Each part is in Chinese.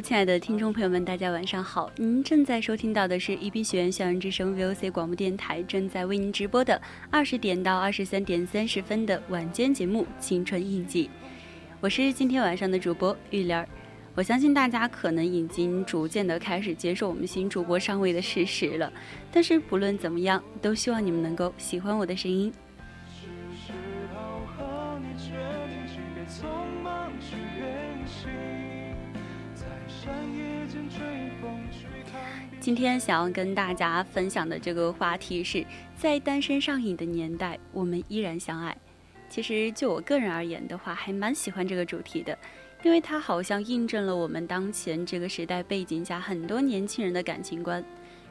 亲爱的听众朋友们，大家晚上好！您正在收听到的是宜宾学院校园之声 VOC 广播电台正在为您直播的二十点到二十三点三十分的晚间节目《青春印记》，我是今天晚上的主播玉莲儿。我相信大家可能已经逐渐的开始接受我们新主播上位的事实了，但是不论怎么样，都希望你们能够喜欢我的声音。今天想要跟大家分享的这个话题是在单身上瘾的年代，我们依然相爱。其实就我个人而言的话，还蛮喜欢这个主题的，因为它好像印证了我们当前这个时代背景下很多年轻人的感情观。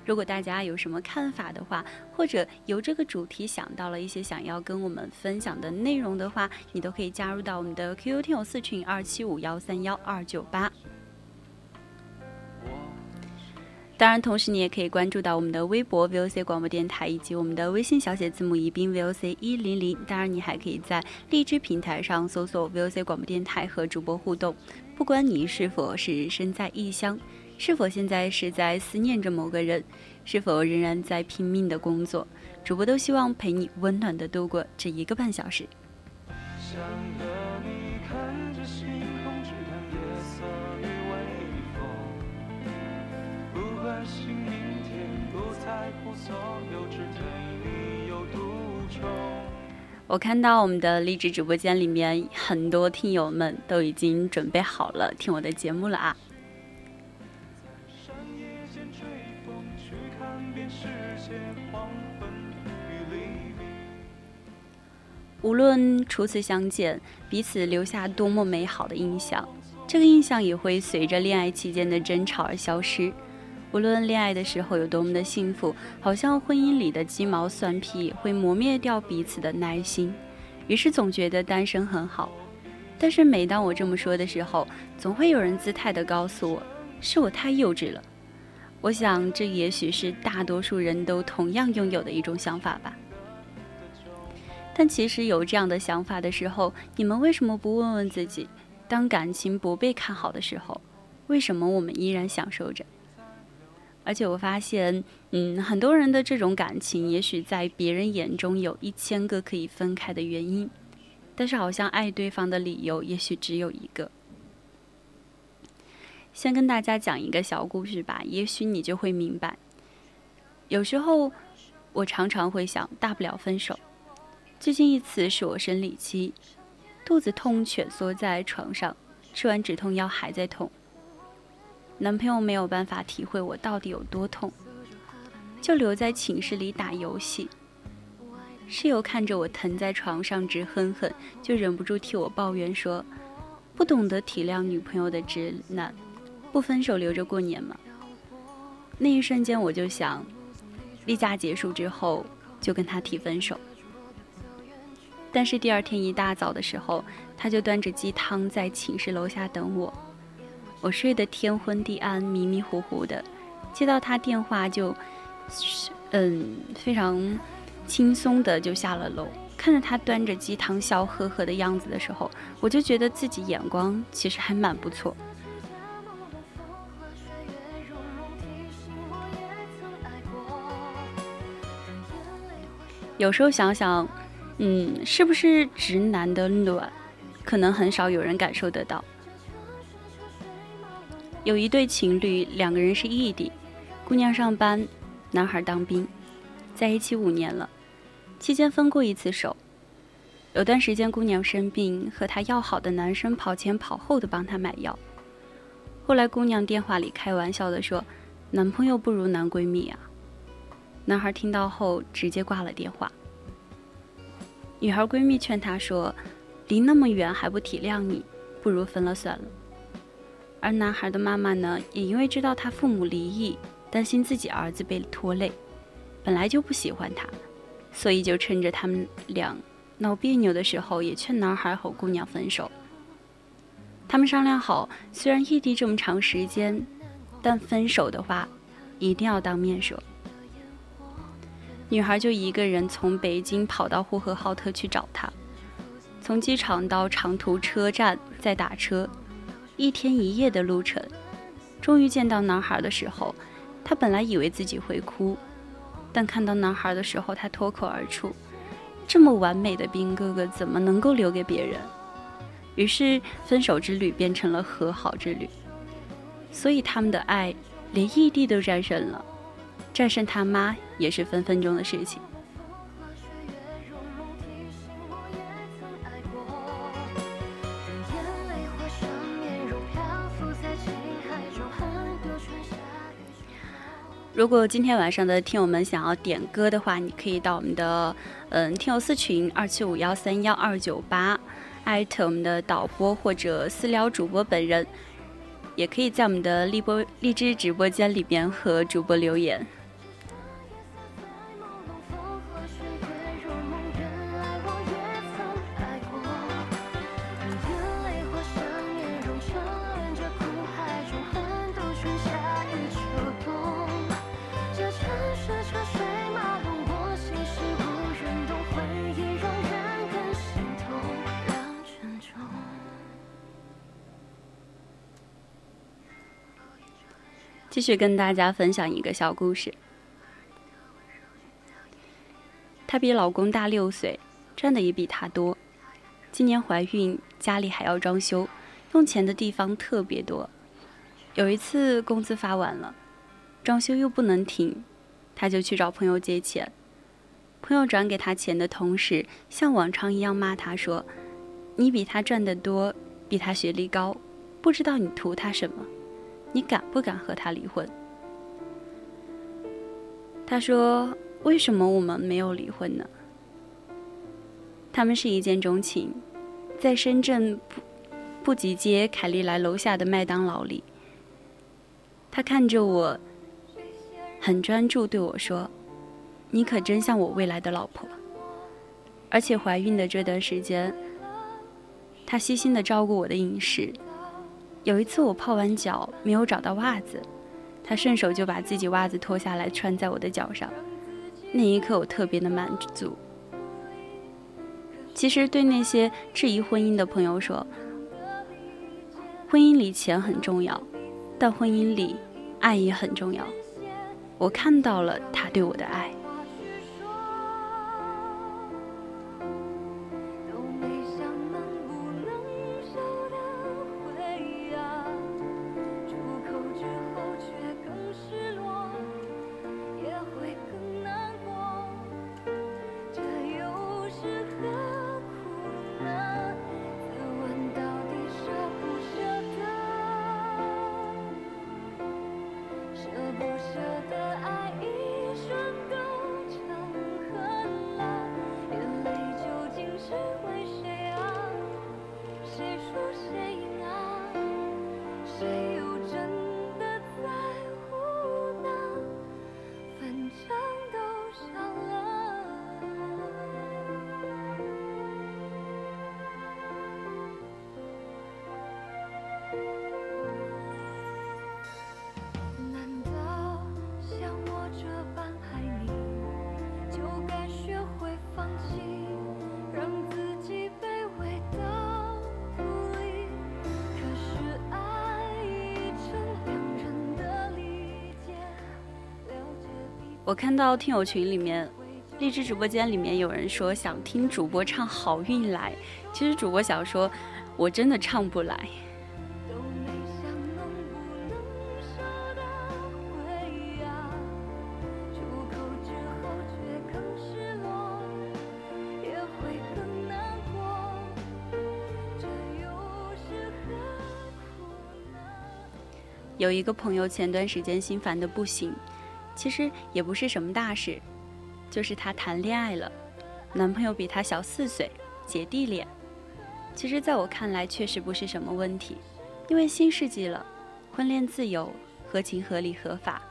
如果大家有什么看法的话，或者由这个主题想到了一些想要跟我们分享的内容的话，你都可以加入到我们的 QQ 听友四群二七五幺三幺二九八。当然，同时你也可以关注到我们的微博 VOC 广播电台以及我们的微信小写字母宜宾 VOC 一零零。当然，你还可以在荔枝平台上搜索 VOC 广播电台和主播互动。不管你是否是身在异乡，是否现在是在思念着某个人，是否仍然在拼命的工作，主播都希望陪你温暖的度过这一个半小时。想我看到我们的励志直播间里面很多听友们都已经准备好了听我的节目了啊！无论初次相见，彼此留下多么美好的印象，这个印象也会随着恋爱期间的争吵而消失。无论恋爱的时候有多么的幸福，好像婚姻里的鸡毛蒜皮会磨灭掉彼此的耐心，于是总觉得单身很好。但是每当我这么说的时候，总会有人姿态的告诉我，是我太幼稚了。我想这也许是大多数人都同样拥有的一种想法吧。但其实有这样的想法的时候，你们为什么不问问自己，当感情不被看好的时候，为什么我们依然享受着？而且我发现，嗯，很多人的这种感情，也许在别人眼中有一千个可以分开的原因，但是好像爱对方的理由，也许只有一个。先跟大家讲一个小故事吧，也许你就会明白。有时候，我常常会想，大不了分手。最近一次是我生理期，肚子痛，蜷缩在床上，吃完止痛药还在痛。男朋友没有办法体会我到底有多痛，就留在寝室里打游戏。室友看着我疼在床上直哼哼，就忍不住替我抱怨说：“不懂得体谅女朋友的直男，不分手留着过年吗？”那一瞬间我就想，例假结束之后就跟他提分手。但是第二天一大早的时候，他就端着鸡汤在寝室楼下等我。我睡得天昏地暗、迷迷糊糊的，接到他电话就，嗯，非常轻松的就下了楼。看着他端着鸡汤笑呵呵的样子的时候，我就觉得自己眼光其实还蛮不错。有时候想想，嗯，是不是直男的暖，可能很少有人感受得到。有一对情侣，两个人是异地，姑娘上班，男孩当兵，在一起五年了，期间分过一次手。有段时间姑娘生病，和她要好的男生跑前跑后的帮她买药。后来姑娘电话里开玩笑的说：“男朋友不如男闺蜜啊。男孩听到后直接挂了电话。女孩闺蜜劝他说：“离那么远还不体谅你，不如分了算了。”而男孩的妈妈呢，也因为知道他父母离异，担心自己儿子被拖累，本来就不喜欢他，所以就趁着他们俩闹别扭的时候，也劝男孩和姑娘分手。他们商量好，虽然异地这么长时间，但分手的话，一定要当面说。女孩就一个人从北京跑到呼和浩特去找他，从机场到长途车站再打车，一天一夜的路程。终于见到男孩的时候，他本来以为自己会哭，但看到男孩的时候，他脱口而出：“这么完美的兵哥哥，怎么能够留给别人？”于是，分手之旅变成了和好之旅。所以，他们的爱连异地都战胜了。战胜他妈也是分分钟的事情。如果今天晚上的听友们想要点歌的话，你可以到我们的嗯听友四群二七五幺三幺二九八，艾特我们的导播或者私聊主播本人，也可以在我们的荔波荔枝直播间里边和主播留言。继续跟大家分享一个小故事。她比老公大六岁，赚的也比他多。今年怀孕，家里还要装修，用钱的地方特别多。有一次工资发完了，装修又不能停，她就去找朋友借钱。朋友转给她钱的同时，像往常一样骂她说：“你比他赚得多，比他学历高，不知道你图他什么。”你敢不敢和他离婚？他说：“为什么我们没有离婚呢？”他们是一见钟情，在深圳布布吉街凯利来楼下的麦当劳里，他看着我，很专注对我说：“你可真像我未来的老婆。”而且怀孕的这段时间，他细心的照顾我的饮食。有一次我泡完脚没有找到袜子，他顺手就把自己袜子脱下来穿在我的脚上，那一刻我特别的满足。其实对那些质疑婚姻的朋友说，婚姻里钱很重要，但婚姻里爱也很重要。我看到了他对我的爱。到听友群里面，荔枝直播间里面有人说想听主播唱《好运来》，其实主播想说，我真的唱不来。有一个朋友前段时间心烦的不行，其实也不是什么大事，就是她谈恋爱了，男朋友比她小四岁，姐弟恋。其实，在我看来，确实不是什么问题，因为新世纪了，婚恋自由，合情合理合法，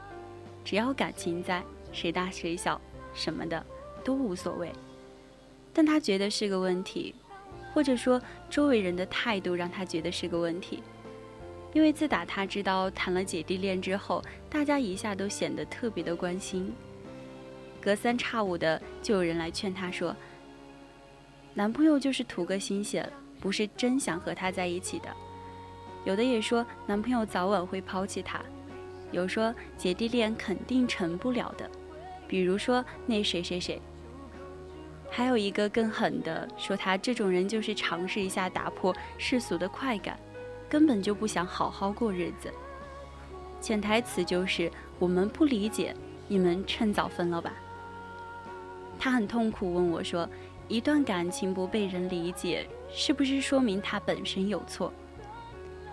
只要感情在，谁大谁小，什么的都无所谓。但他觉得是个问题，或者说周围人的态度让他觉得是个问题。因为自打他知道谈了姐弟恋之后，大家一下都显得特别的关心，隔三差五的就有人来劝他说：“男朋友就是图个新鲜，不是真想和他在一起的。”有的也说男朋友早晚会抛弃她，有说姐弟恋肯定成不了的，比如说那谁谁谁。还有一个更狠的，说他这种人就是尝试一下打破世俗的快感。根本就不想好好过日子，潜台词就是我们不理解，你们趁早分了吧。他很痛苦，问我说：“一段感情不被人理解，是不是说明他本身有错？”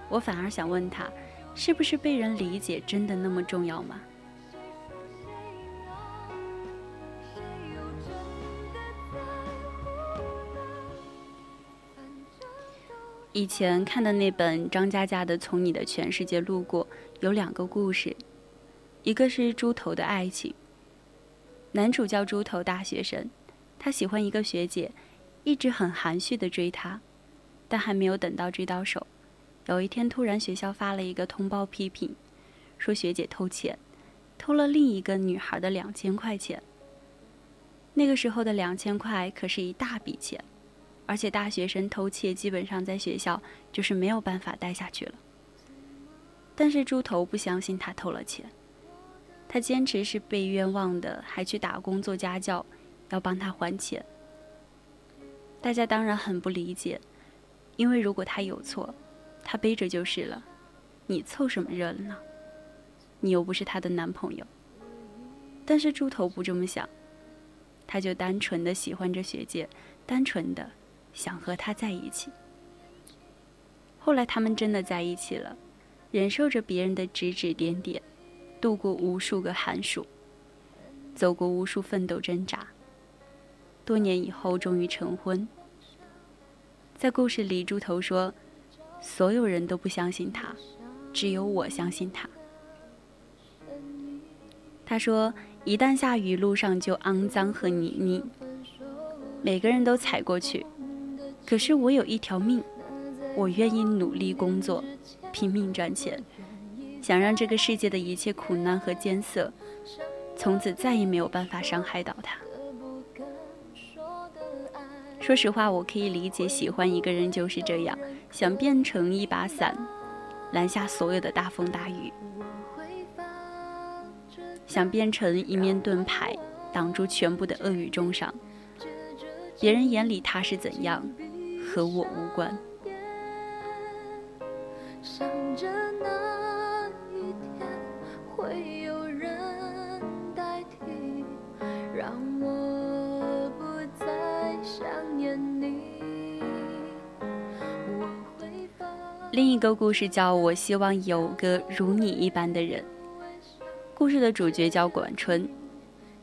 我反而想问他，是不是被人理解真的那么重要吗？以前看的那本张嘉佳的《从你的全世界路过》，有两个故事，一个是猪头的爱情。男主叫猪头，大学生，他喜欢一个学姐，一直很含蓄的追她，但还没有等到追到手，有一天突然学校发了一个通报批评，说学姐偷钱，偷了另一个女孩的两千块钱。那个时候的两千块可是一大笔钱。而且大学生偷窃，基本上在学校就是没有办法待下去了。但是猪头不相信他偷了钱，他坚持是被冤枉的，还去打工做家教，要帮他还钱。大家当然很不理解，因为如果他有错，他背着就是了，你凑什么热闹？你又不是他的男朋友。但是猪头不这么想，他就单纯的喜欢着学姐，单纯的。想和他在一起。后来他们真的在一起了，忍受着别人的指指点点，度过无数个寒暑，走过无数奋斗挣扎。多年以后，终于成婚。在故事里，猪头说：“所有人都不相信他，只有我相信他。”他说：“一旦下雨，路上就肮脏和泥泞，每个人都踩过去。”可是我有一条命，我愿意努力工作，拼命赚钱，想让这个世界的一切苦难和艰涩，从此再也没有办法伤害到他。说实话，我可以理解，喜欢一个人就是这样，想变成一把伞，拦下所有的大风大雨；想变成一面盾牌，挡住全部的恶语重伤。别人眼里他是怎样？和我无关。另一个故事叫《我希望有个如你一般的人》。故事的主角叫管春，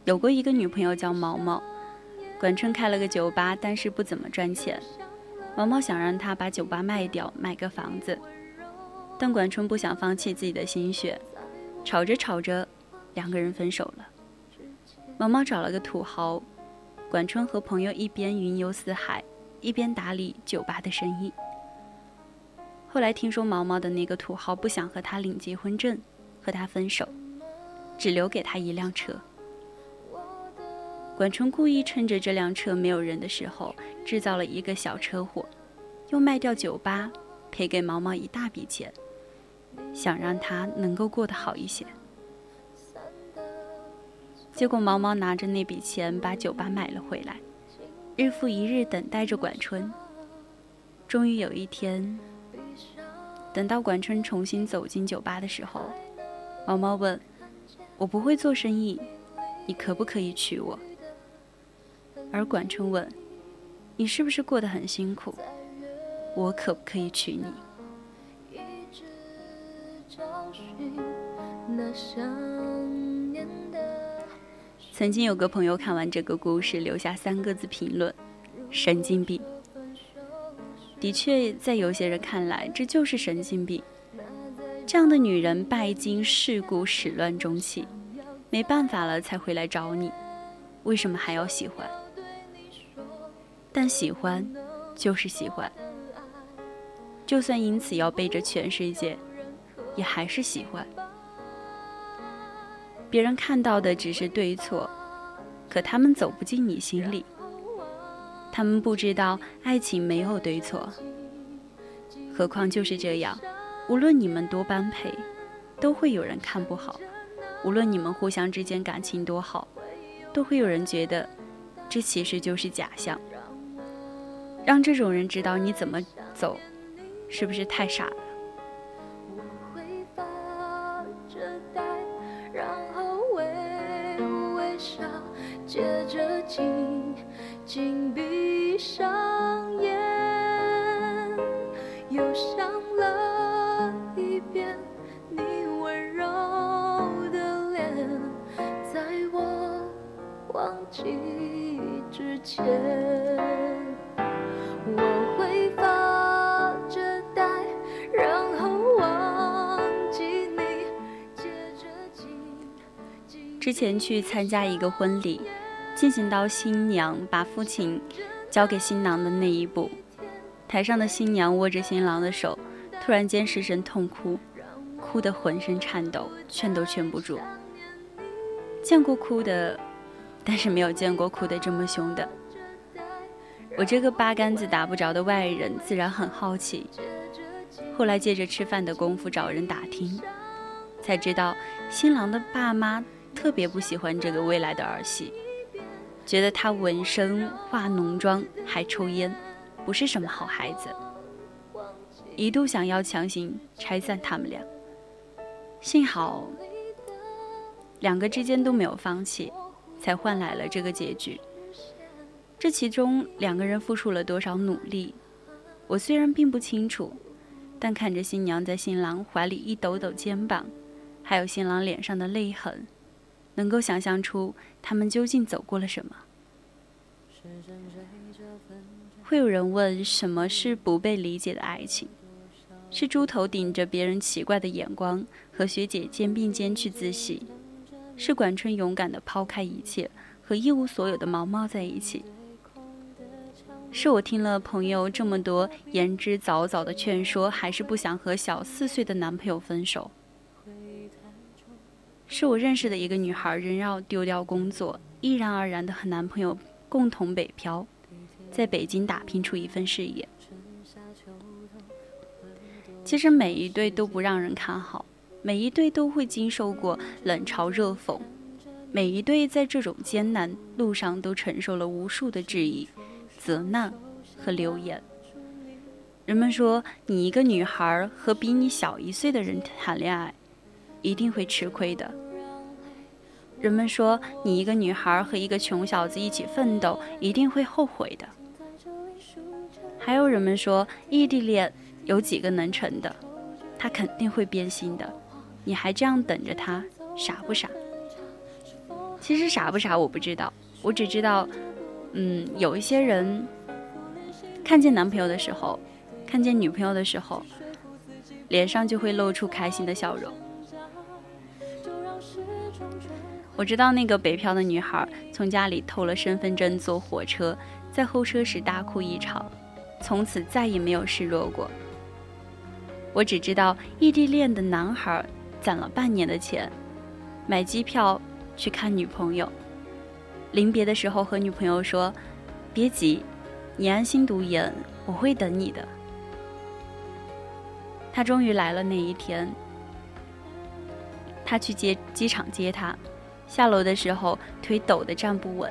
有过一个女朋友叫毛毛。管春开了个酒吧，但是不怎么赚钱。毛毛想让他把酒吧卖掉，买个房子，但管春不想放弃自己的心血，吵着吵着，两个人分手了。毛毛找了个土豪，管春和朋友一边云游四海，一边打理酒吧的生意。后来听说毛毛的那个土豪不想和他领结婚证，和他分手，只留给他一辆车。管春故意趁着这辆车没有人的时候，制造了一个小车祸，又卖掉酒吧，赔给毛毛一大笔钱，想让他能够过得好一些。结果毛毛拿着那笔钱把酒吧买了回来，日复一日等待着管春。终于有一天，等到管春重新走进酒吧的时候，毛毛问：“我不会做生意，你可不可以娶我？”而管春问：“你是不是过得很辛苦？我可不可以娶你？”曾经有个朋友看完这个故事，留下三个字评论：“神经病。”的确，在有些人看来，这就是神经病。这样的女人拜金世故，始乱终弃，没办法了才回来找你，为什么还要喜欢？但喜欢，就是喜欢。就算因此要背着全世界，也还是喜欢。别人看到的只是对错，可他们走不进你心里。他们不知道爱情没有对错。何况就是这样，无论你们多般配，都会有人看不好；无论你们互相之间感情多好，都会有人觉得这其实就是假象。让这种人知道你怎么走，是不是太傻了？前去参加一个婚礼。进行到新娘把父亲交给新郎的那一步，台上的新娘握着新郎的手，突然间失声痛哭，哭得浑身颤抖，劝都劝不住。见过哭的，但是没有见过哭得这么凶的。我这个八竿子打不着的外人，自然很好奇。后来借着吃饭的功夫找人打听，才知道新郎的爸妈特别不喜欢这个未来的儿媳。觉得她纹身、化浓妆还抽烟，不是什么好孩子。一度想要强行拆散他们俩，幸好两个之间都没有放弃，才换来了这个结局。这其中两个人付出了多少努力，我虽然并不清楚，但看着新娘在新郎怀里一抖抖肩膀，还有新郎脸上的泪痕。能够想象出他们究竟走过了什么。会有人问：什么是不被理解的爱情？是猪头顶着别人奇怪的眼光，和学姐肩并肩去自习；是管春勇敢地抛开一切，和一无所有的毛毛在一起；是我听了朋友这么多言之凿凿的劝说，还是不想和小四岁的男朋友分手？是我认识的一个女孩，仍要丢掉工作，毅然而然的和男朋友共同北漂，在北京打拼出一份事业。其实每一对都不让人看好，每一对都会经受过冷嘲热讽，每一对在这种艰难路上都承受了无数的质疑、责难和流言。人们说，你一个女孩和比你小一岁的人谈恋爱。一定会吃亏的。人们说，你一个女孩和一个穷小子一起奋斗，一定会后悔的。还有人们说，异地恋有几个能成的？他肯定会变心的。你还这样等着他，傻不傻？其实傻不傻我不知道，我只知道，嗯，有一些人看见男朋友的时候，看见女朋友的时候，脸上就会露出开心的笑容。我知道那个北漂的女孩从家里偷了身份证坐火车，在候车时大哭一场，从此再也没有示弱过。我只知道异地恋的男孩攒了半年的钱，买机票去看女朋友，临别的时候和女朋友说：“别急，你安心读研，我会等你的。”他终于来了那一天，他去接机场接他。下楼的时候，腿抖得站不稳，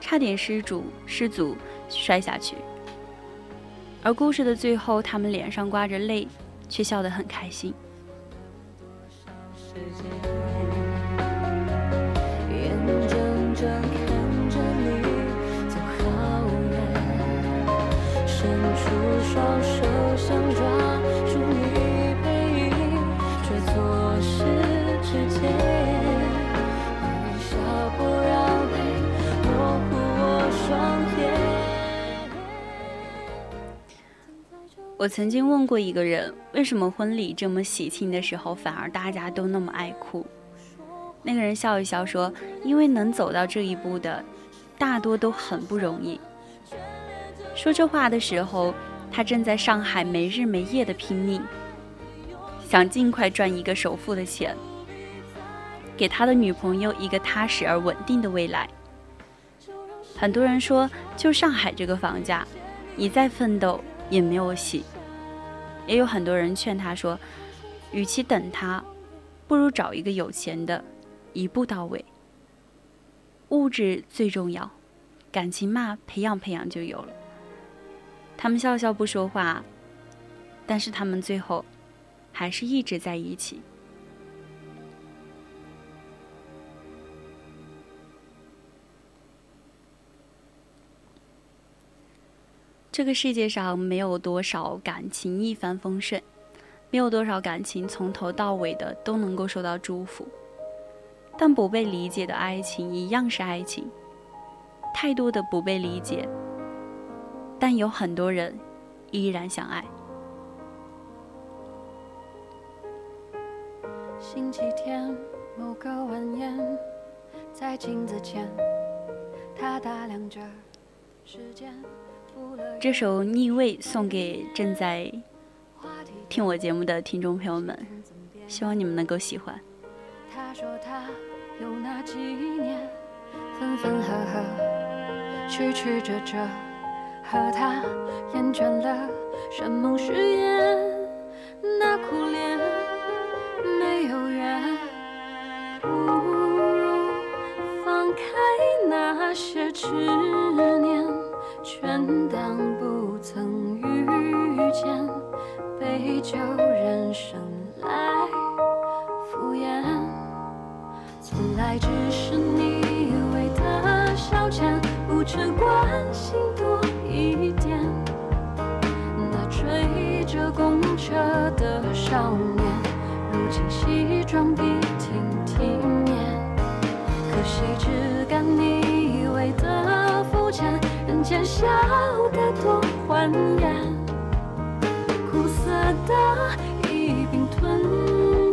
差点失主失足摔下去。而故事的最后，他们脸上挂着泪，却笑得很开心。双手想抓住你背影，却错庄严我曾经问过一个人为什么婚礼这么喜庆的时候反而大家都那么爱哭。那个人笑一笑说因为能走到这一步的大多都很不容易。说这话的时候他正在上海没日没夜的拼命想尽快赚一个首付的钱给他的女朋友一个踏实而稳定的未来。很多人说，就上海这个房价，你再奋斗也没有戏。也有很多人劝他说，与其等他，不如找一个有钱的。一步到位，物质最重要，感情嘛，培养培养就有了。他们笑笑不说话，但是他们最后还是一直在一起。这个世界上没有多少感情一帆风顺，没有多少感情从头到尾的都能够受到祝福。但不被理解的爱情一样是爱情，太多的不被理解，但有很多人依然相爱。星期天某个晚宴，在镜子前，他打量着时间。这首《逆位》送给正在听我节目的听众朋友们，希望你们能够喜欢。他说他有那几年，分分合合，曲曲折折，和他厌倦了山盟誓言，那苦恋遇见，杯酒人生来敷衍。从来只是你一味的消遣，不只关心多一点。那追着公车的少年，如今西装笔挺体面。可惜只敢你一味的肤浅，人间笑得多欢颜，他的一病吞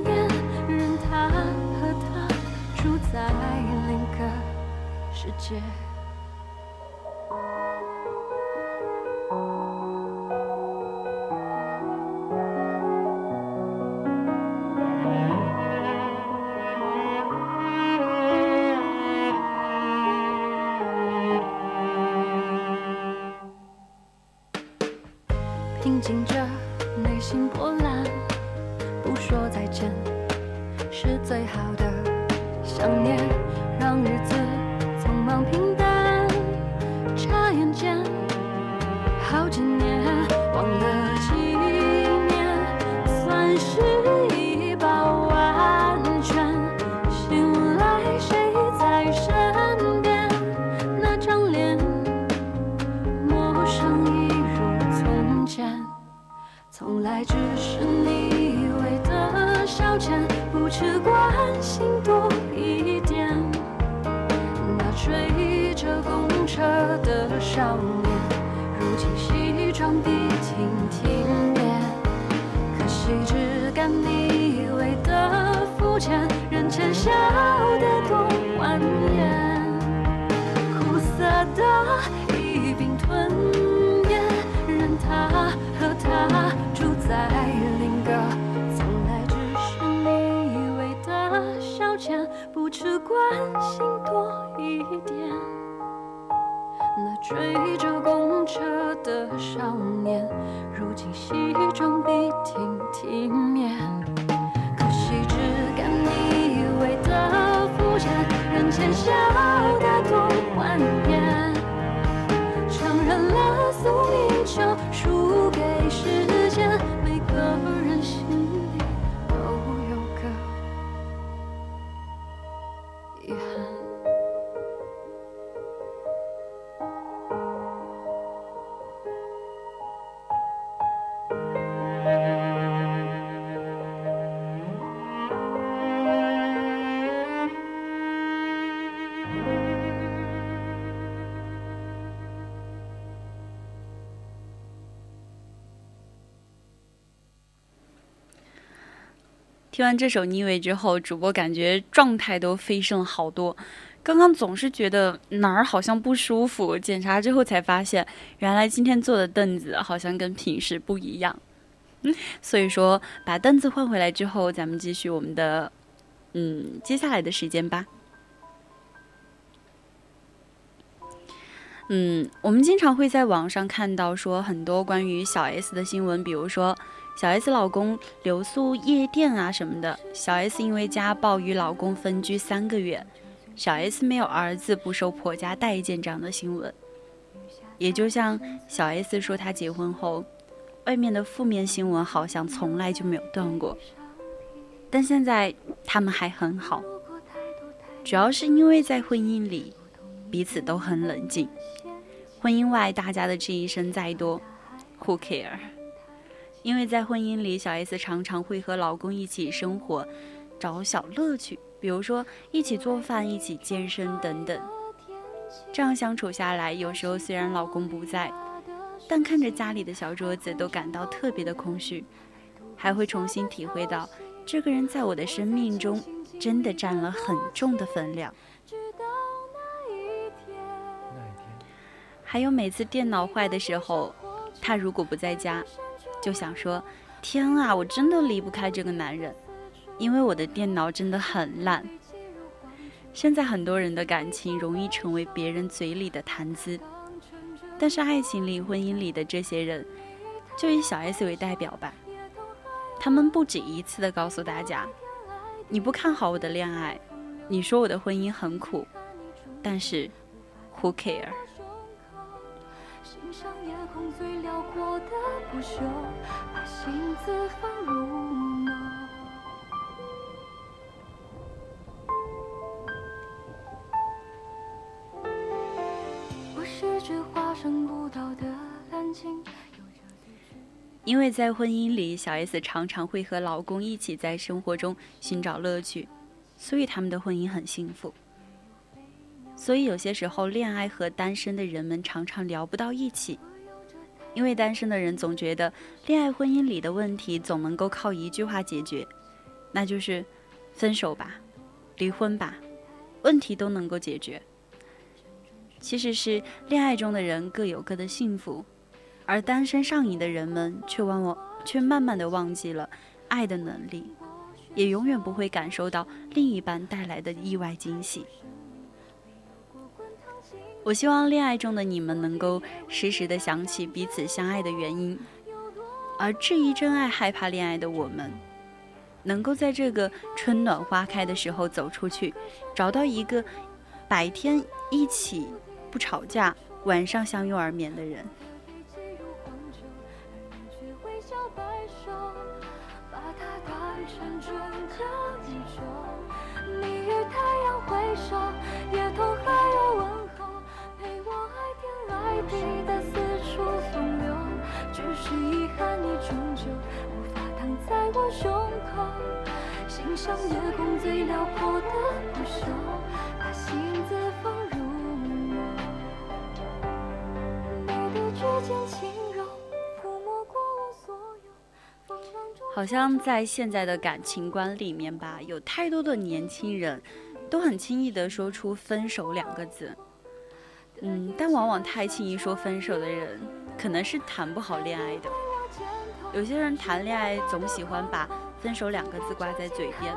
咽，任他和他住在另个世界。来只是你以为的消遣，不只关心多一点。那追着公。车的少年，如今西装笔挺体面。可惜只干你以为的肤浅，人前笑关心多一点。那追着公车的少年，如今西装笔挺体面。可惜只敢你一味的肤浅，人前笑得多欢颜。承认了宿命，听完这首《逆位》之后，主播感觉状态都飞升好多。刚刚总是觉得哪儿好像不舒服，检查之后才发现，原来今天坐的凳子好像跟平时不一样。嗯所以说，把凳子换回来之后，咱们继续我们的，嗯，接下来的时间吧。嗯，我们经常会在网上看到说很多关于小 S 的新闻，比如说小 S 老公留宿夜店啊什么的，小 S 因为家暴与老公分居三个月，小 S 没有儿子不受婆家待见这样的新闻。也就像小 S 说她结婚后，外面的负面新闻好像从来就没有断过，但现在他们还很好，主要是因为在婚姻里。彼此都很冷静。婚姻外，大家的质疑声再多，Who care？因为在婚姻里，小 S 常常会和老公一起生活，找小乐趣，比如说一起做饭、一起健身等等。这样相处下来，有时候虽然老公不在，但看着家里的小桌子，都感到特别的空虚，还会重新体会到这个人在我的生命中真的占了很重的分量。还有每次电脑坏的时候，他如果不在家，就想说：“天啊，我真的离不开这个男人，因为我的电脑真的很烂。”现在很多人的感情容易成为别人嘴里的谈资，但是爱情里、婚姻里的这些人，就以小 S 为代表吧。他们不止一次的告诉大家：“你不看好我的恋爱，你说我的婚姻很苦，但是，Who care？” 上夜空最辽阔的不朽，把心字放入梦。我是只化身孤岛的蓝鲸。因为在婚姻里，小 S 常常会和老公一起在生活中寻找乐趣，所以他们的婚姻很幸福。所以有些时候，恋爱和单身的人们常常聊不到一起，因为单身的人总觉得恋爱婚姻里的问题总能够靠一句话解决，那就是分手吧，离婚吧，问题都能够解决。其实是恋爱中的人各有各的幸福，而单身上瘾的人们却忘忘却慢慢的忘记了爱的能力，也永远不会感受到另一半带来的意外惊喜。我希望恋爱中的你们能够时时的想起彼此相爱的原因，而质疑真爱、害怕恋爱的我们，能够在这个春暖花开的时候走出去，找到一个白天一起不吵架、晚上相拥而眠的人。的四处风流，只是遗憾你终究无法躺在我胸口。欣赏夜空最辽阔的不朽，把心字放入梦。你的指尖轻柔，抚摸过我所有。好像在现在的感情观里面吧，有太多的年轻人都很轻易的说出分手两个字。嗯，但往往太轻易说分手的人，可能是谈不好恋爱的。有些人谈恋爱总喜欢把分手两个字挂在嘴边，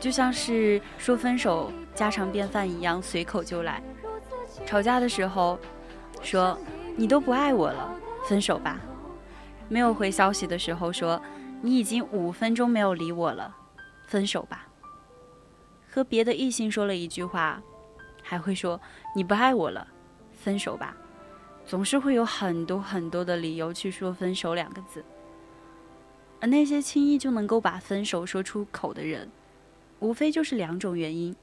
就像是说分手家常便饭一样，随口就来。吵架的时候说你都不爱我了，分手吧。没有回消息的时候说你已经五分钟没有理我了，分手吧。和别的异性说了一句话。还会说你不爱我了，分手吧，总是会有很多很多的理由去说分手两个字。而那些轻易就能够把分手说出口的人，无非就是两种原因：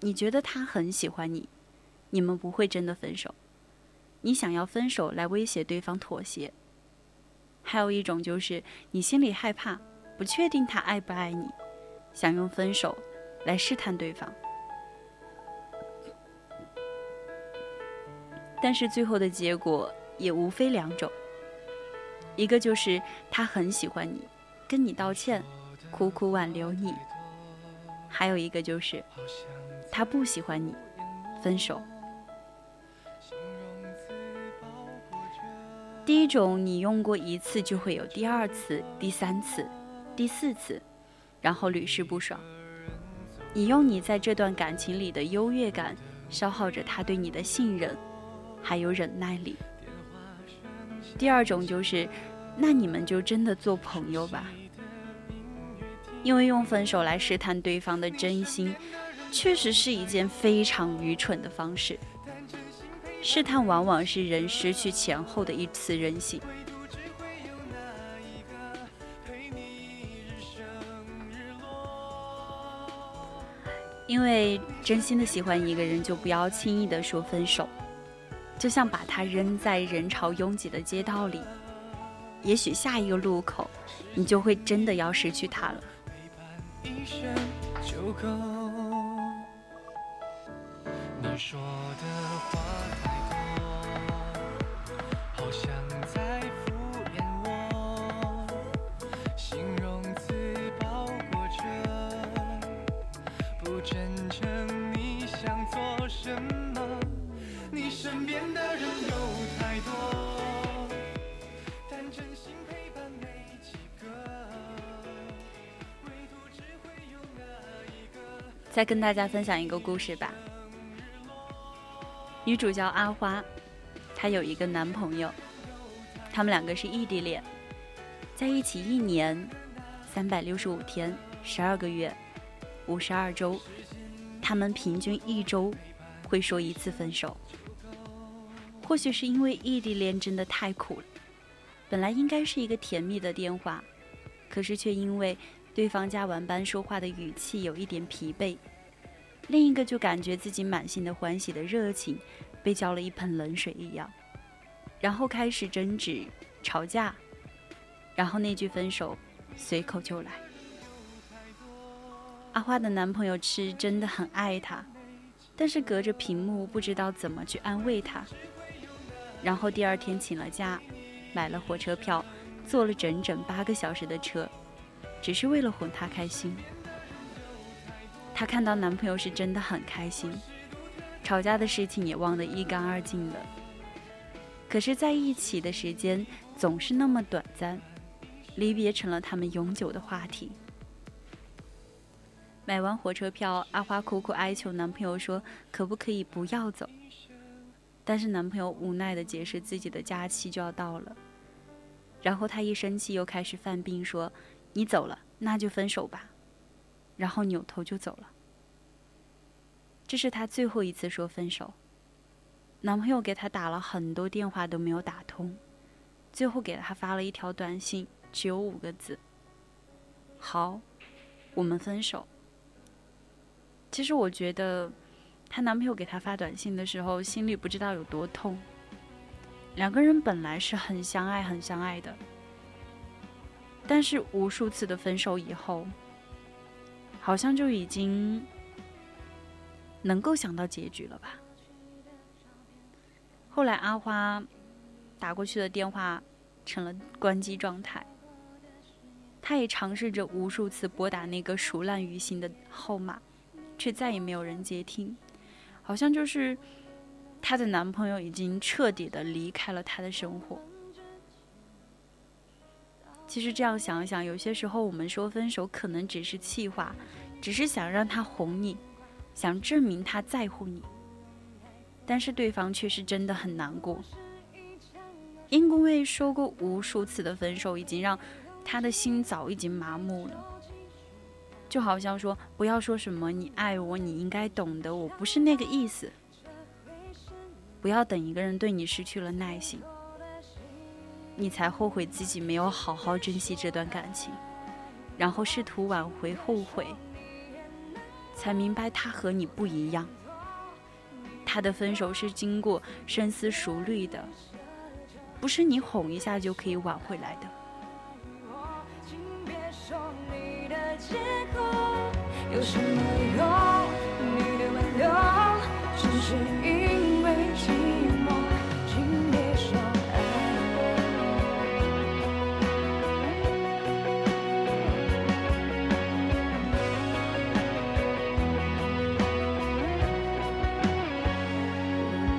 你觉得他很喜欢你，你们不会真的分手；你想要分手来威胁对方妥协。还有一种就是你心里害怕，不确定他爱不爱你，想用分手来试探对方。但是最后的结果也无非两种，一个就是他很喜欢你，跟你道歉，苦苦挽留你；还有一个就是他不喜欢你，分手。第一种，你用过一次就会有第二次、第三次、第四次，然后屡试不爽。你用你在这段感情里的优越感，消耗着他对你的信任，还有忍耐力。第二种就是，那你们就真的做朋友吧。因为用分手来试探对方的真心，确实是一件非常愚蠢的方式。试探往往是人失去前后的一次任性。因为真心的喜欢一个人，就不要轻易的说分手，就像把它扔在人潮拥挤的街道里，也许下一个路口，你就会真的要失去它了。你说的话。再跟大家分享一个故事吧。女主叫阿花，她有一个男朋友，他们两个是异地恋，在一起一年，三百六十五天，十二个月，五十二周，他们平均一周会说一次分手。或许是因为异地恋真的太苦了，本来应该是一个甜蜜的电话，可是却因为。对方加完班说话的语气有一点疲惫，另一个就感觉自己满心的欢喜的热情被浇了一盆冷水一样，然后开始争执、吵架，然后那句分手随口就来。阿花的男朋友是真的很爱她，但是隔着屏幕不知道怎么去安慰她，然后第二天请了假，买了火车票，坐了整整八个小时的车。只是为了哄她开心。她看到男朋友是真的很开心，吵架的事情也忘得一干二净了。可是在一起的时间总是那么短暂，离别成了他们永久的话题。买完火车票，阿花苦苦哀求男朋友说：“可不可以不要走？”但是男朋友无奈地解释自己的假期就要到了，然后她一生气又开始犯病说。你走了，那就分手吧，然后扭头就走了。这是她最后一次说分手。男朋友给她打了很多电话都没有打通，最后给她发了一条短信，只有五个字：“好，我们分手。”其实我觉得，她男朋友给她发短信的时候，心里不知道有多痛。两个人本来是很相爱、很相爱的。但是无数次的分手以后，好像就已经能够想到结局了吧？后来阿花打过去的电话成了关机状态，她也尝试着无数次拨打那个熟烂于心的号码，却再也没有人接听，好像就是她的男朋友已经彻底的离开了她的生活。其实这样想一想，有些时候我们说分手可能只是气话，只是想让他哄你，想证明他在乎你。但是对方却是真的很难过，因为说过无数次的分手，已经让他的心早已经麻木了。就好像说，不要说什么你爱我，你应该懂得，我不是那个意思。不要等一个人对你失去了耐心。你才后悔自己没有好好珍惜这段感情，然后试图挽回，后悔，才明白他和你不一样。他的分手是经过深思熟虑的，不是你哄一下就可以挽回来的。有什么用你的挽留只是因为寂寞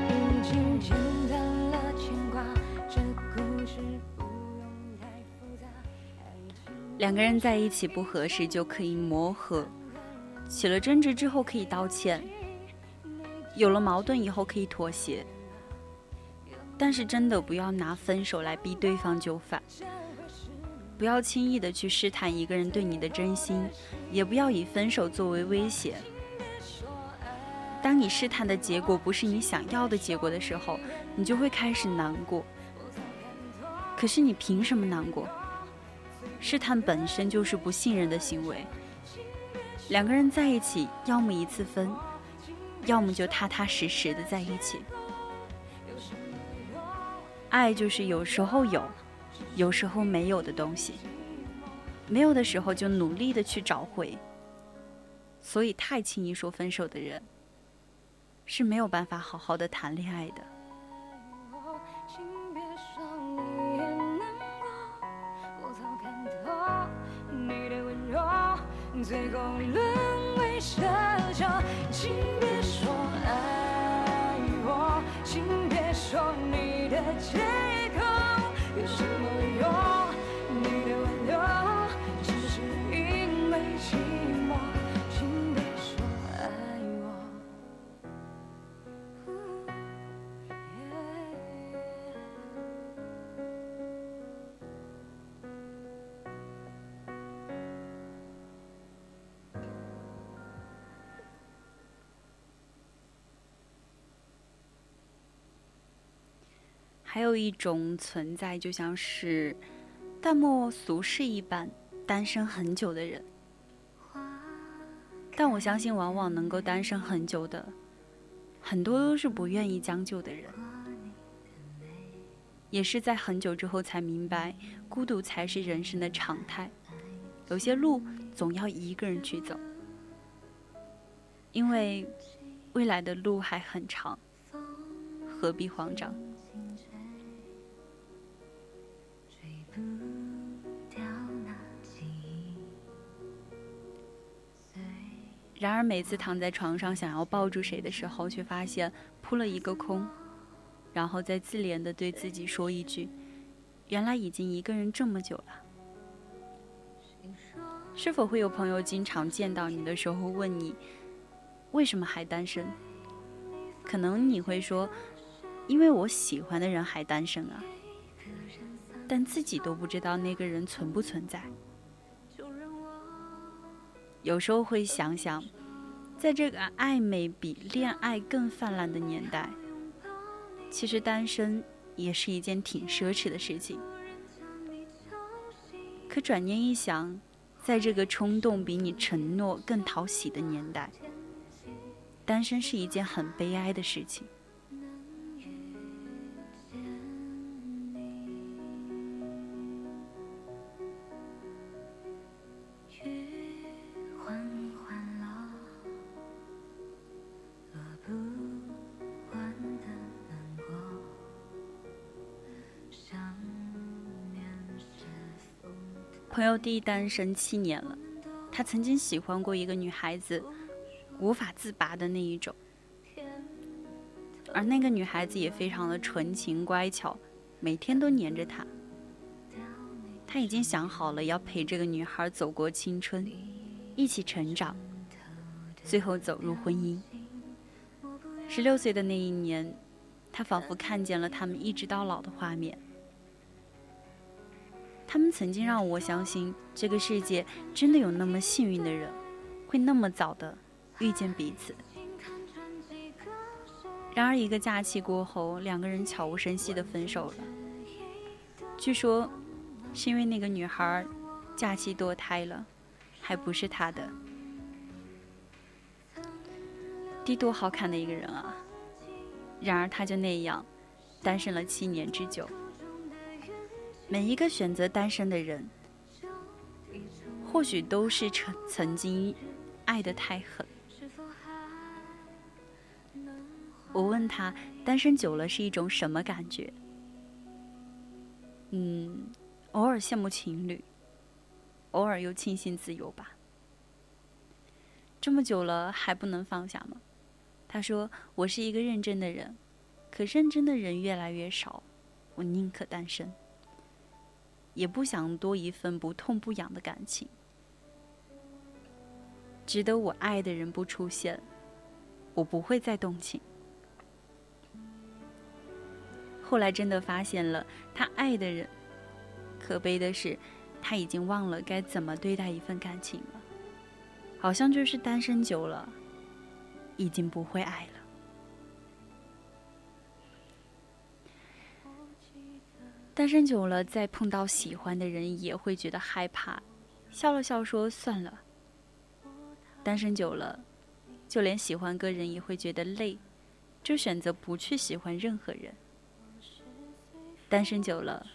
我已经剪了牵挂这故事不用太复杂两个人在一起不合适就可以磨合。起了争执之后可以道歉，有了矛盾以后可以妥协。但是真的不要拿分手来逼对方就范，不要轻易的去试探一个人对你的真心，也不要以分手作为威胁。当你试探的结果不是你想要的结果的时候，你就会开始难过。可是你凭什么难过？试探本身就是不信任的行为。两个人在一起，要么一次分，要么就踏踏实实的在一起。爱就是有时候有，有时候没有的东西。没有的时候就努力的去找回。所以太轻易说分手的人，是没有办法好好的谈恋爱的。最后沦为奢求，请别说爱我，请别说你的借还有一种存在，就像是淡漠俗世一般，单身很久的人。但我相信，往往能够单身很久的，很多都是不愿意将就的人，也是在很久之后才明白，孤独才是人生的常态。有些路总要一个人去走，因为未来的路还很长，何必慌张？然而，每次躺在床上想要抱住谁的时候，却发现扑了一个空，然后再自怜的对自己说一句：“原来已经一个人这么久了。”是否会有朋友经常见到你的时候问你：“为什么还单身？”可能你会说：“因为我喜欢的人还单身啊。”但自己都不知道那个人存不存在。有时候会想想，在这个暧昧比恋爱更泛滥的年代，其实单身也是一件挺奢侈的事情。可转念一想，在这个冲动比你承诺更讨喜的年代，单身是一件很悲哀的事情。朋友弟单身七年了，他曾经喜欢过一个女孩子，无法自拔的那一种。而那个女孩子也非常的纯情乖巧，每天都黏着他。他已经想好了要陪这个女孩走过青春，一起成长，最后走入婚姻。十六岁的那一年，他仿佛看见了他们一直到老的画面。他们曾经让我相信，这个世界真的有那么幸运的人，会那么早的遇见彼此。然而，一个假期过后，两个人悄无声息的分手了。据说，是因为那个女孩假期堕胎了，还不是他的。帝多好看的一个人啊！然而，他就那样，单身了七年之久。每一个选择单身的人，或许都是曾曾经爱的太狠。我问他，单身久了是一种什么感觉？嗯，偶尔羡慕情侣，偶尔又庆幸自由吧。这么久了还不能放下吗？他说：“我是一个认真的人，可认真的人越来越少，我宁可单身。”也不想多一份不痛不痒的感情。值得我爱的人不出现，我不会再动情。后来真的发现了，他爱的人，可悲的是，他已经忘了该怎么对待一份感情了。好像就是单身久了，已经不会爱了。单身久了，再碰到喜欢的人也会觉得害怕，笑了笑说算了。单身久了，就连喜欢个人也会觉得累，就选择不去喜欢任何人。单身久了，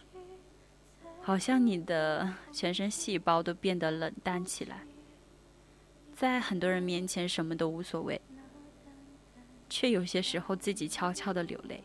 好像你的全身细胞都变得冷淡起来，在很多人面前什么都无所谓，却有些时候自己悄悄的流泪。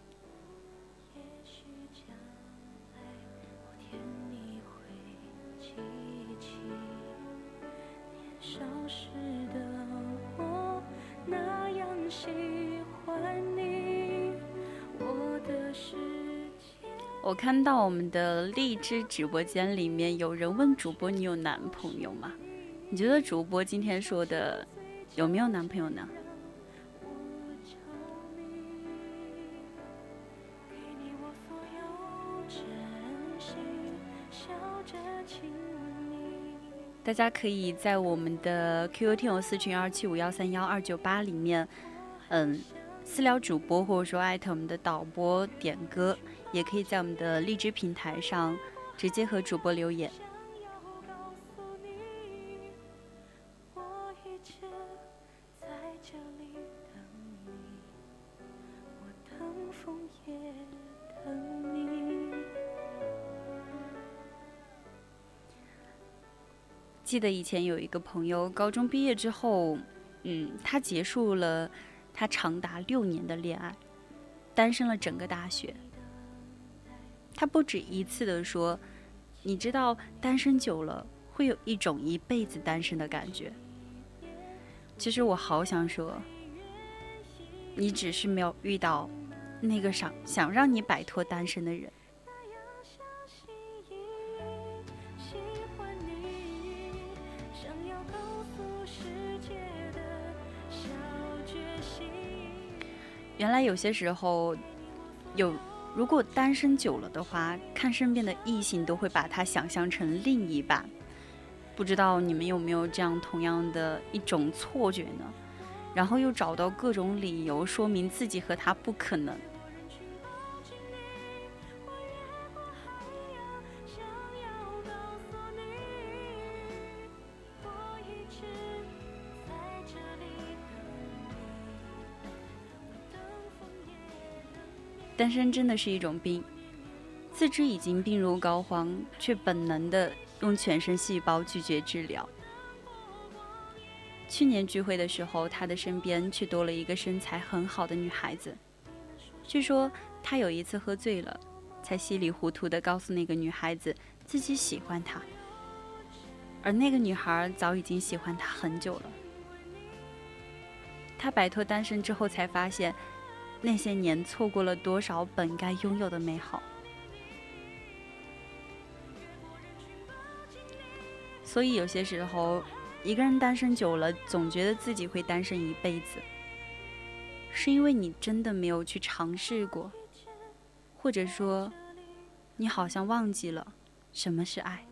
我看到我们的荔枝直播间里面有人问主播：“你有男朋友吗？”你觉得主播今天说的有没有男朋友呢？大家可以在我们的 QQ 听友四群二七五幺三幺二九八里面，嗯，私聊主播或者说艾特我们的导播点歌。也可以在我们的荔枝平台上直接和主播留言。记得以前有一个朋友，高中毕业之后，嗯，他结束了他长达六年的恋爱，单身了整个大学。他不止一次的说：“你知道，单身久了会有一种一辈子单身的感觉。”其实我好想说，你只是没有遇到那个想想让你摆脱单身的人。原来有些时候有。如果单身久了的话，看身边的异性都会把他想象成另一半，不知道你们有没有这样同样的一种错觉呢？然后又找到各种理由说明自己和他不可能。单身真的是一种病，自知已经病入膏肓，却本能的用全身细胞拒绝治疗。去年聚会的时候，他的身边却多了一个身材很好的女孩子。据说他有一次喝醉了，才稀里糊涂的告诉那个女孩子自己喜欢她，而那个女孩早已经喜欢他很久了。他摆脱单身之后，才发现。那些年错过了多少本该拥有的美好，所以有些时候，一个人单身久了，总觉得自己会单身一辈子，是因为你真的没有去尝试过，或者说，你好像忘记了什么是爱。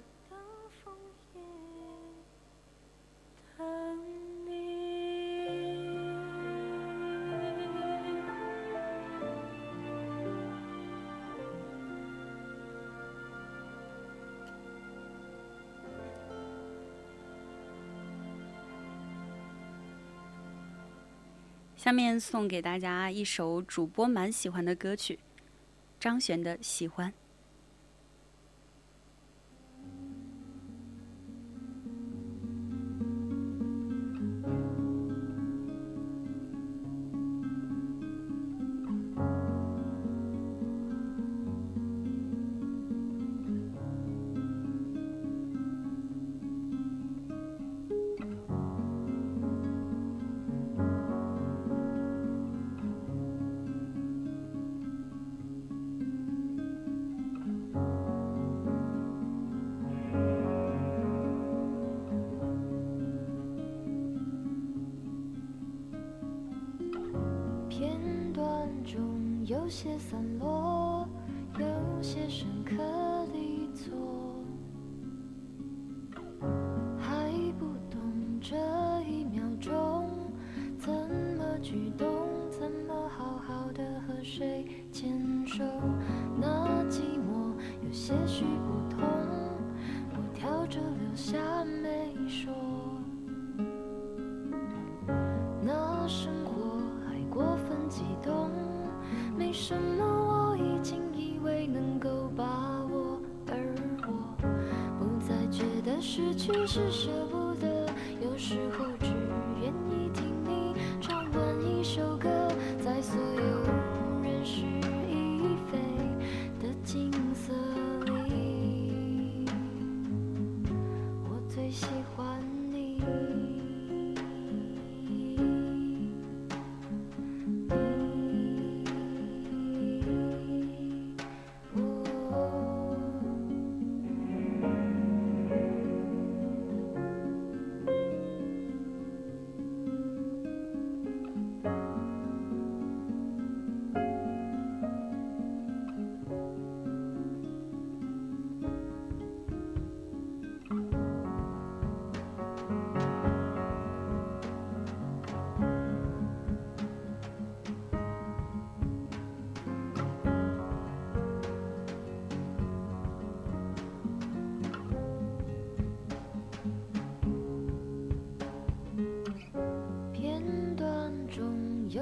下面送给大家一首主播蛮喜欢的歌曲，张悬的《喜欢》。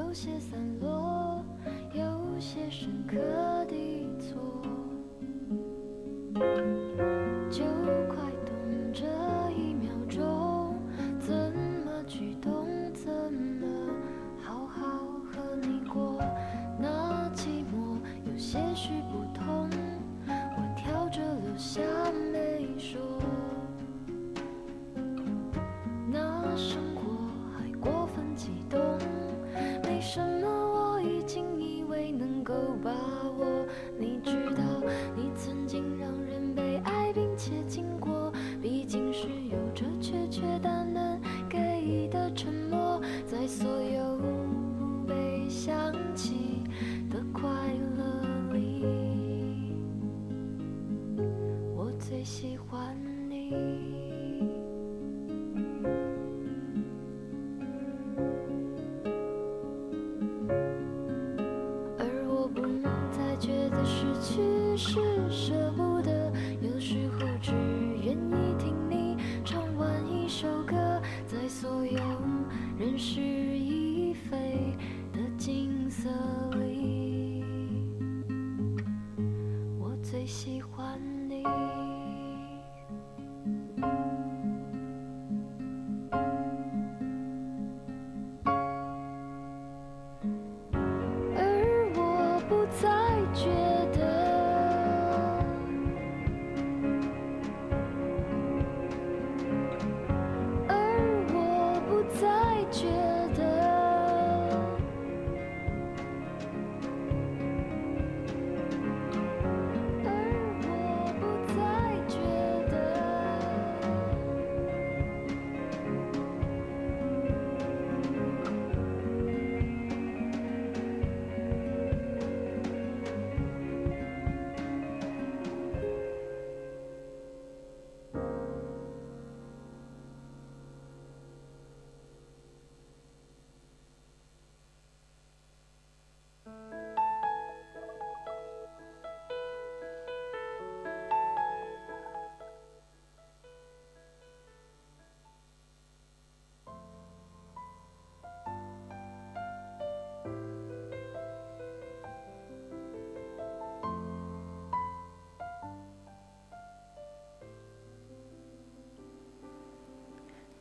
有些散落有些深刻。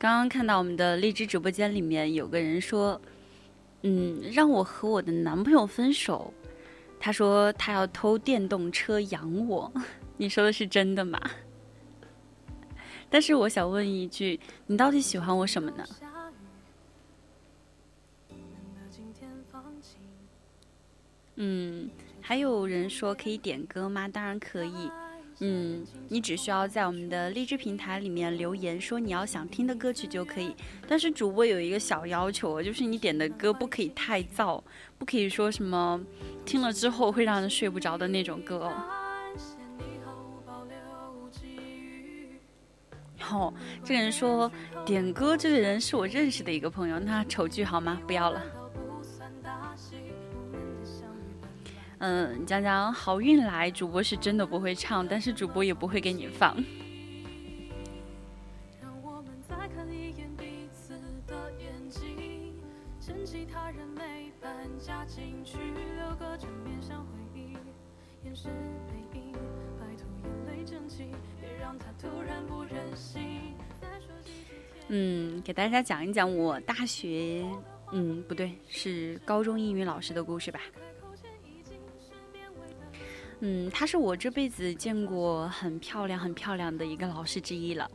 刚刚看到我们的荔枝直播间里面有个人说，嗯，让我和我的男朋友分手。他说他要偷电动车养我，你说的是真的吗？但是我想问一句，你到底喜欢我什么呢？嗯，还有人说可以点歌吗？当然可以。嗯，你只需要在我们的励志平台里面留言说你要想听的歌曲就可以。但是主播有一个小要求，就是你点的歌不可以太燥，不可以说什么听了之后会让人睡不着的那种歌哦。哦，这个人说点歌，这个人是我认识的一个朋友，那丑剧好吗？不要了。嗯，讲讲好运来，主播是真的不会唱，但是主播也不会给你放。嗯，给大家讲一讲我大学，嗯，不对，是高中英语老师的故事吧。嗯，她是我这辈子见过很漂亮、很漂亮的一个老师之一了。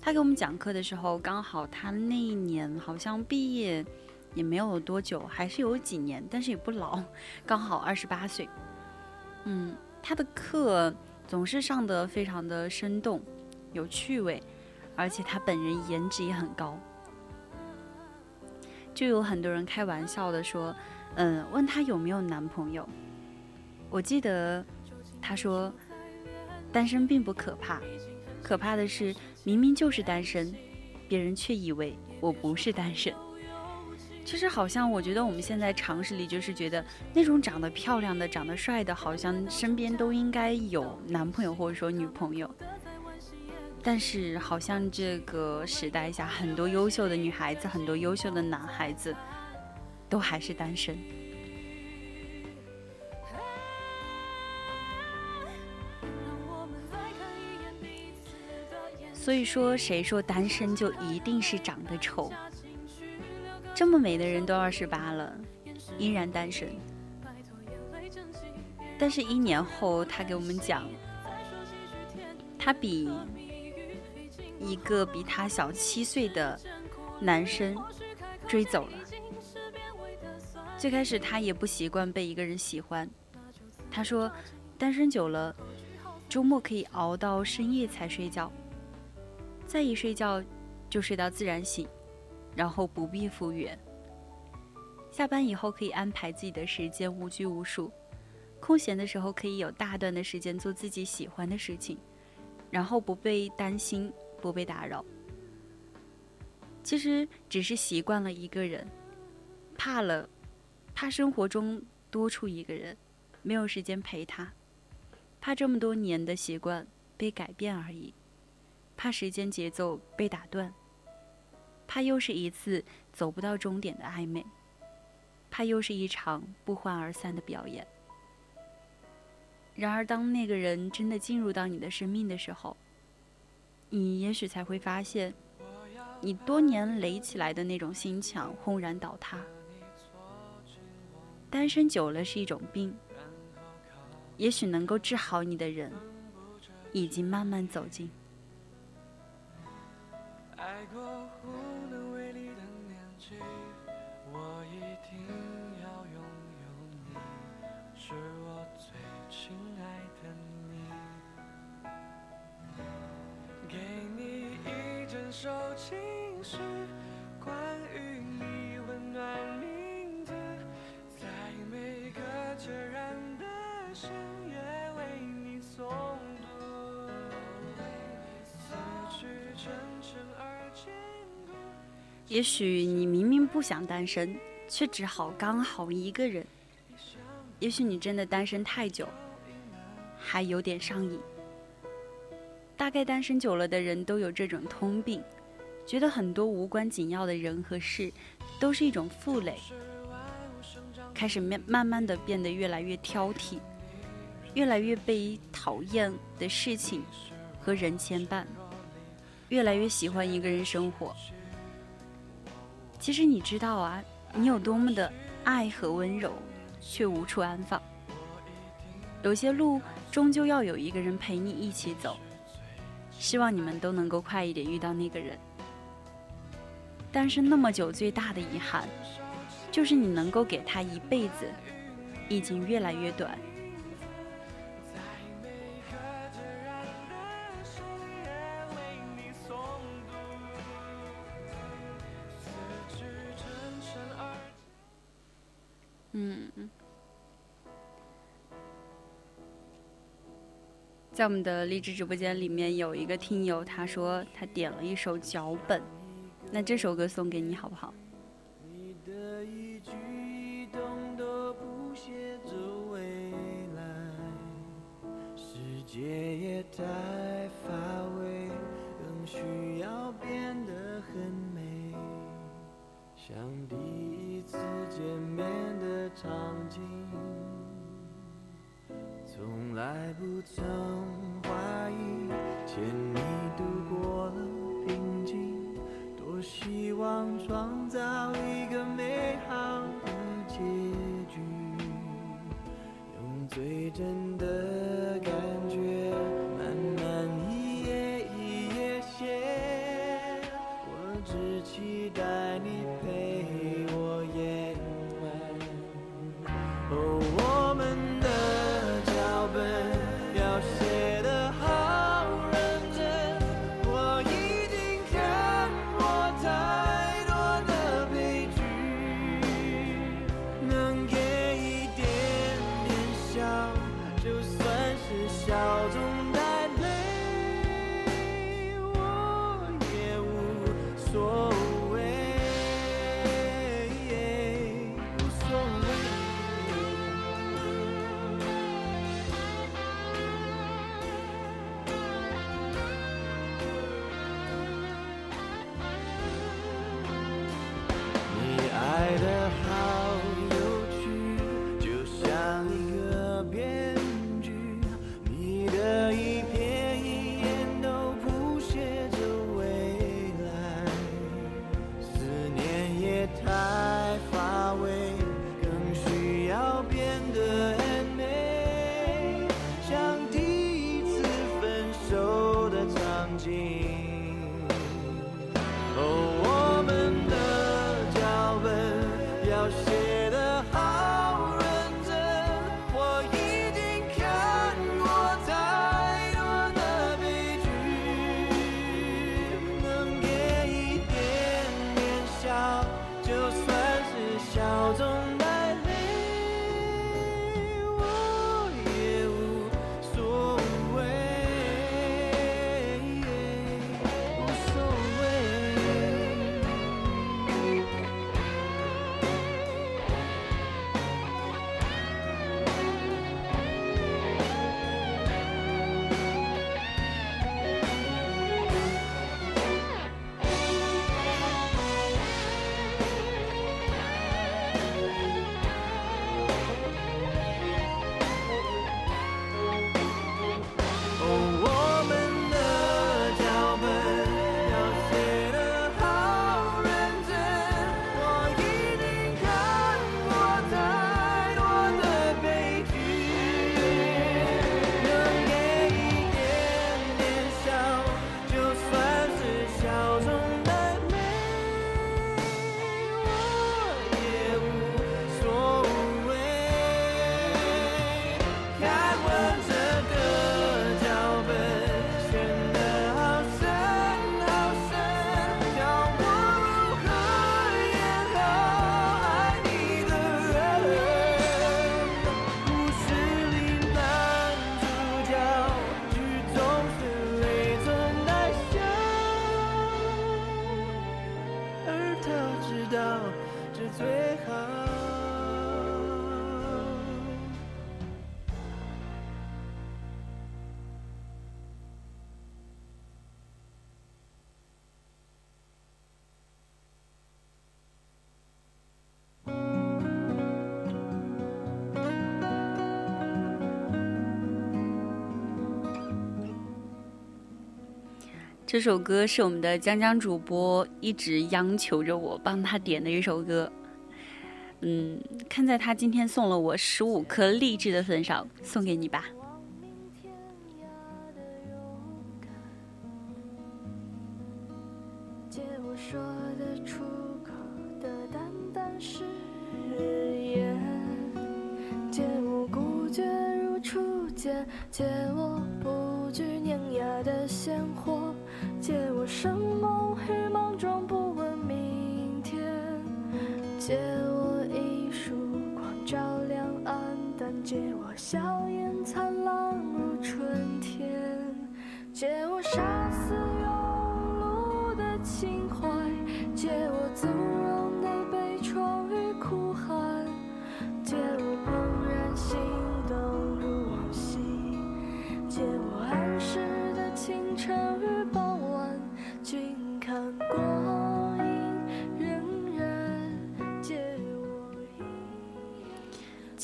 她给我们讲课的时候，刚好她那一年好像毕业也没有多久，还是有几年，但是也不老，刚好二十八岁。嗯，她的课总是上得非常的生动、有趣味，而且她本人颜值也很高。就有很多人开玩笑的说，嗯，问她有没有男朋友。我记得，他说，单身并不可怕，可怕的是明明就是单身，别人却以为我不是单身。其实好像我觉得我们现在常识里就是觉得那种长得漂亮的、长得帅的，好像身边都应该有男朋友或者说女朋友。但是好像这个时代下，很多优秀的女孩子、很多优秀的男孩子，都还是单身。所以说，谁说单身就一定是长得丑？这么美的人都二十八了，依然单身。但是，一年后，他给我们讲，他比一个比他小七岁的男生追走了。最开始，他也不习惯被一个人喜欢。他说，单身久了，周末可以熬到深夜才睡觉。再一睡觉，就睡到自然醒，然后不必复原。下班以后可以安排自己的时间，无拘无束。空闲的时候可以有大段的时间做自己喜欢的事情，然后不被担心，不被打扰。其实只是习惯了一个人，怕了，怕生活中多出一个人，没有时间陪他，怕这么多年的习惯被改变而已。怕时间节奏被打断，怕又是一次走不到终点的暧昧，怕又是一场不欢而散的表演。然而，当那个人真的进入到你的生命的时候，你也许才会发现，你多年垒起来的那种心墙轰然倒塌。单身久了是一种病，也许能够治好你的人，已经慢慢走近。爱过无能为力的年纪，我一定要拥有你，是我最亲爱的你。给你一整首情诗，关于也许你明明不想单身，却只好刚好一个人。也许你真的单身太久，还有点上瘾。大概单身久了的人都有这种通病，觉得很多无关紧要的人和事都是一种负累，开始慢慢慢的变得越来越挑剔，越来越被讨厌的事情和人牵绊，越来越喜欢一个人生活。其实你知道啊，你有多么的爱和温柔，却无处安放。有些路终究要有一个人陪你一起走。希望你们都能够快一点遇到那个人。单身那么久，最大的遗憾，就是你能够给他一辈子，已经越来越短。在我们的励志直播间里面有一个听友，他说他点了一首脚本，那这首歌送给你好不好？你的一举一动都谱写着未来，世界也太乏味，更需要变得很美，像第一次见面的场景，从来不曾怀疑，牵你度过了平静。多希望创造一个美好的结局，用最真的这首歌是我们的江江主播一直央求着我帮他点的一首歌。嗯，看在他今天送了我十五颗励志的份上，送给你吧。借我说得出口的淡淡誓言，借我孤绝如初见，借我不惧碾压的鲜活，借我生猛与莽撞，不问明天。借我一束光照亮暗淡，借我笑颜灿烂如春天。借我。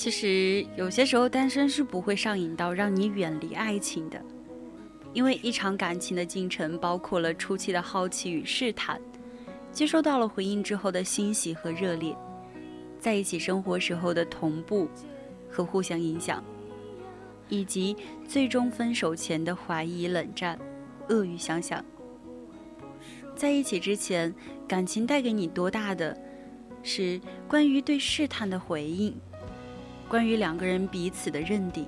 其实有些时候，单身是不会上瘾到让你远离爱情的，因为一场感情的进程包括了初期的好奇与试探，接收到了回应之后的欣喜和热烈，在一起生活时候的同步和互相影响，以及最终分手前的怀疑、冷战、恶语相向。在一起之前，感情带给你多大的是关于对试探的回应。关于两个人彼此的认定，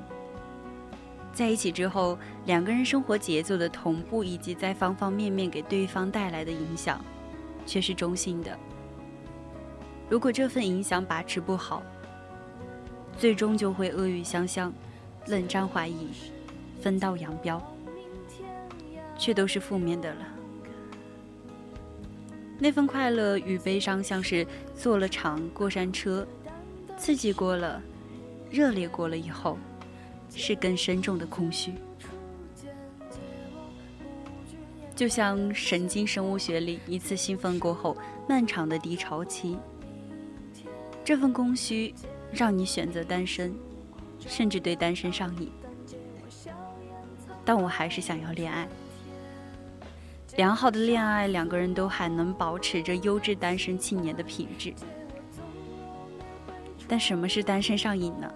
在一起之后，两个人生活节奏的同步，以及在方方面面给对方带来的影响，却是中性的。如果这份影响把持不好，最终就会恶语相向、冷战怀疑、分道扬镳，却都是负面的了。那份快乐与悲伤，像是坐了场过山车，刺激过了。热烈过了以后，是更深重的空虚。就像神经生物学里，一次兴奋过后，漫长的低潮期，这份空虚让你选择单身，甚至对单身上瘾。但我还是想要恋爱，良好的恋爱，两个人都还能保持着优质单身青年的品质。但什么是单身上瘾呢？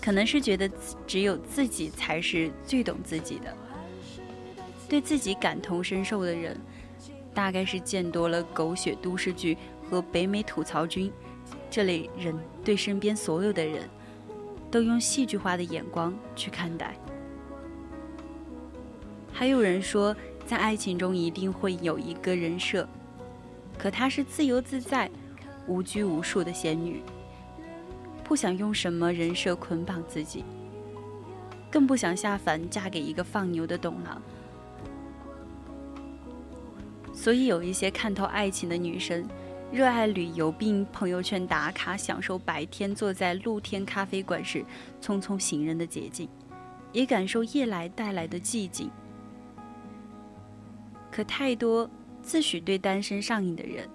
可能是觉得只有自己才是最懂自己的，对自己感同身受的人，大概是见多了狗血都市剧和北美吐槽君这类人，对身边所有的人都用戏剧化的眼光去看待。还有人说，在爱情中一定会有一个人设，可他是自由自在。无拘无束的仙女，不想用什么人设捆绑自己，更不想下凡嫁给一个放牛的董郎。所以，有一些看透爱情的女生，热爱旅游并朋友圈打卡，享受白天坐在露天咖啡馆时匆匆行人的捷径，也感受夜来带来的寂静。可太多自诩对单身上瘾的人。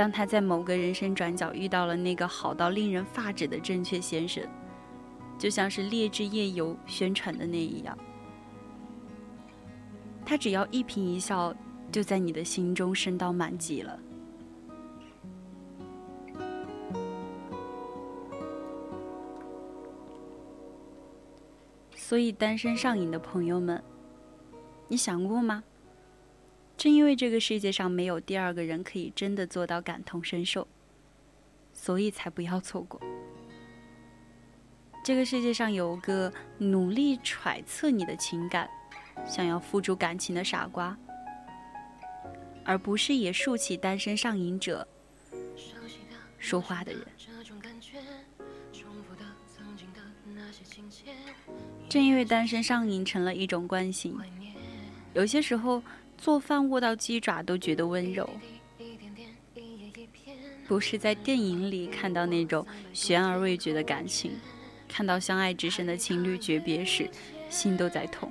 当他在某个人生转角遇到了那个好到令人发指的正确先生，就像是劣质夜游宣传的那一样，他只要一颦一笑，就在你的心中升到满级了。所以，单身上瘾的朋友们，你想过吗？正因为这个世界上没有第二个人可以真的做到感同身受，所以才不要错过。这个世界上有个努力揣测你的情感，想要付诸感情的傻瓜，而不是也竖起单身上瘾者说话的人。正因为单身上瘾成了一种惯性，有些时候。做饭握到鸡爪都觉得温柔，不是在电影里看到那种悬而未决的感情，看到相爱至深的情侣诀别时，心都在痛。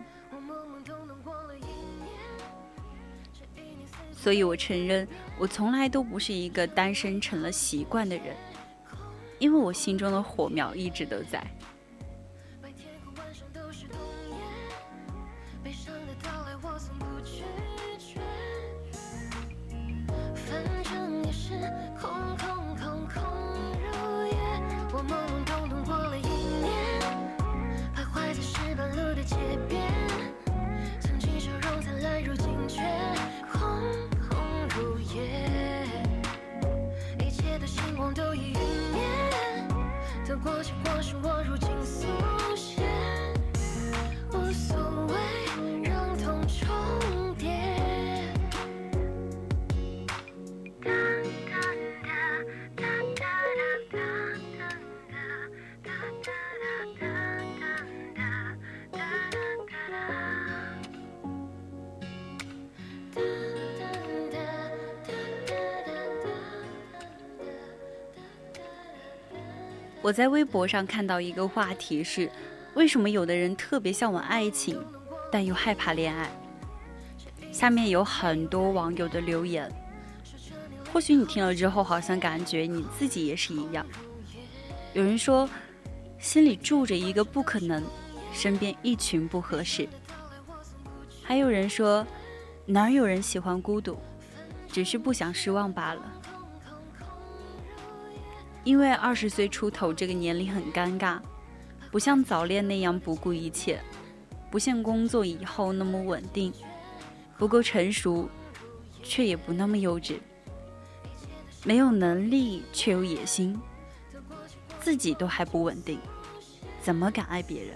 所以我承认，我从来都不是一个单身成了习惯的人，因为我心中的火苗一直都在。过且过是我如今速我在微博上看到一个话题是：为什么有的人特别向往爱情，但又害怕恋爱？下面有很多网友的留言，或许你听了之后，好像感觉你自己也是一样。有人说，心里住着一个不可能，身边一群不合适。还有人说，哪有人喜欢孤独，只是不想失望罢了。因为二十岁出头这个年龄很尴尬，不像早恋那样不顾一切，不像工作以后那么稳定，不够成熟，却也不那么幼稚，没有能力却有野心，自己都还不稳定，怎么敢爱别人？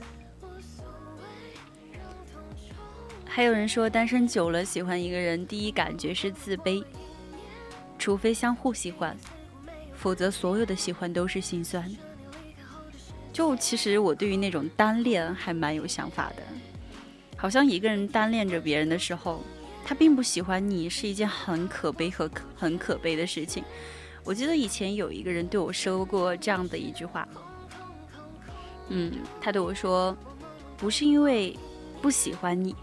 还有人说，单身久了，喜欢一个人，第一感觉是自卑，除非相互喜欢。否则，所有的喜欢都是心酸。就其实我对于那种单恋还蛮有想法的，好像一个人单恋着别人的时候，他并不喜欢你，是一件很可悲和很可悲的事情。我记得以前有一个人对我说过这样的一句话，嗯，他对我说，不是因为不喜欢你，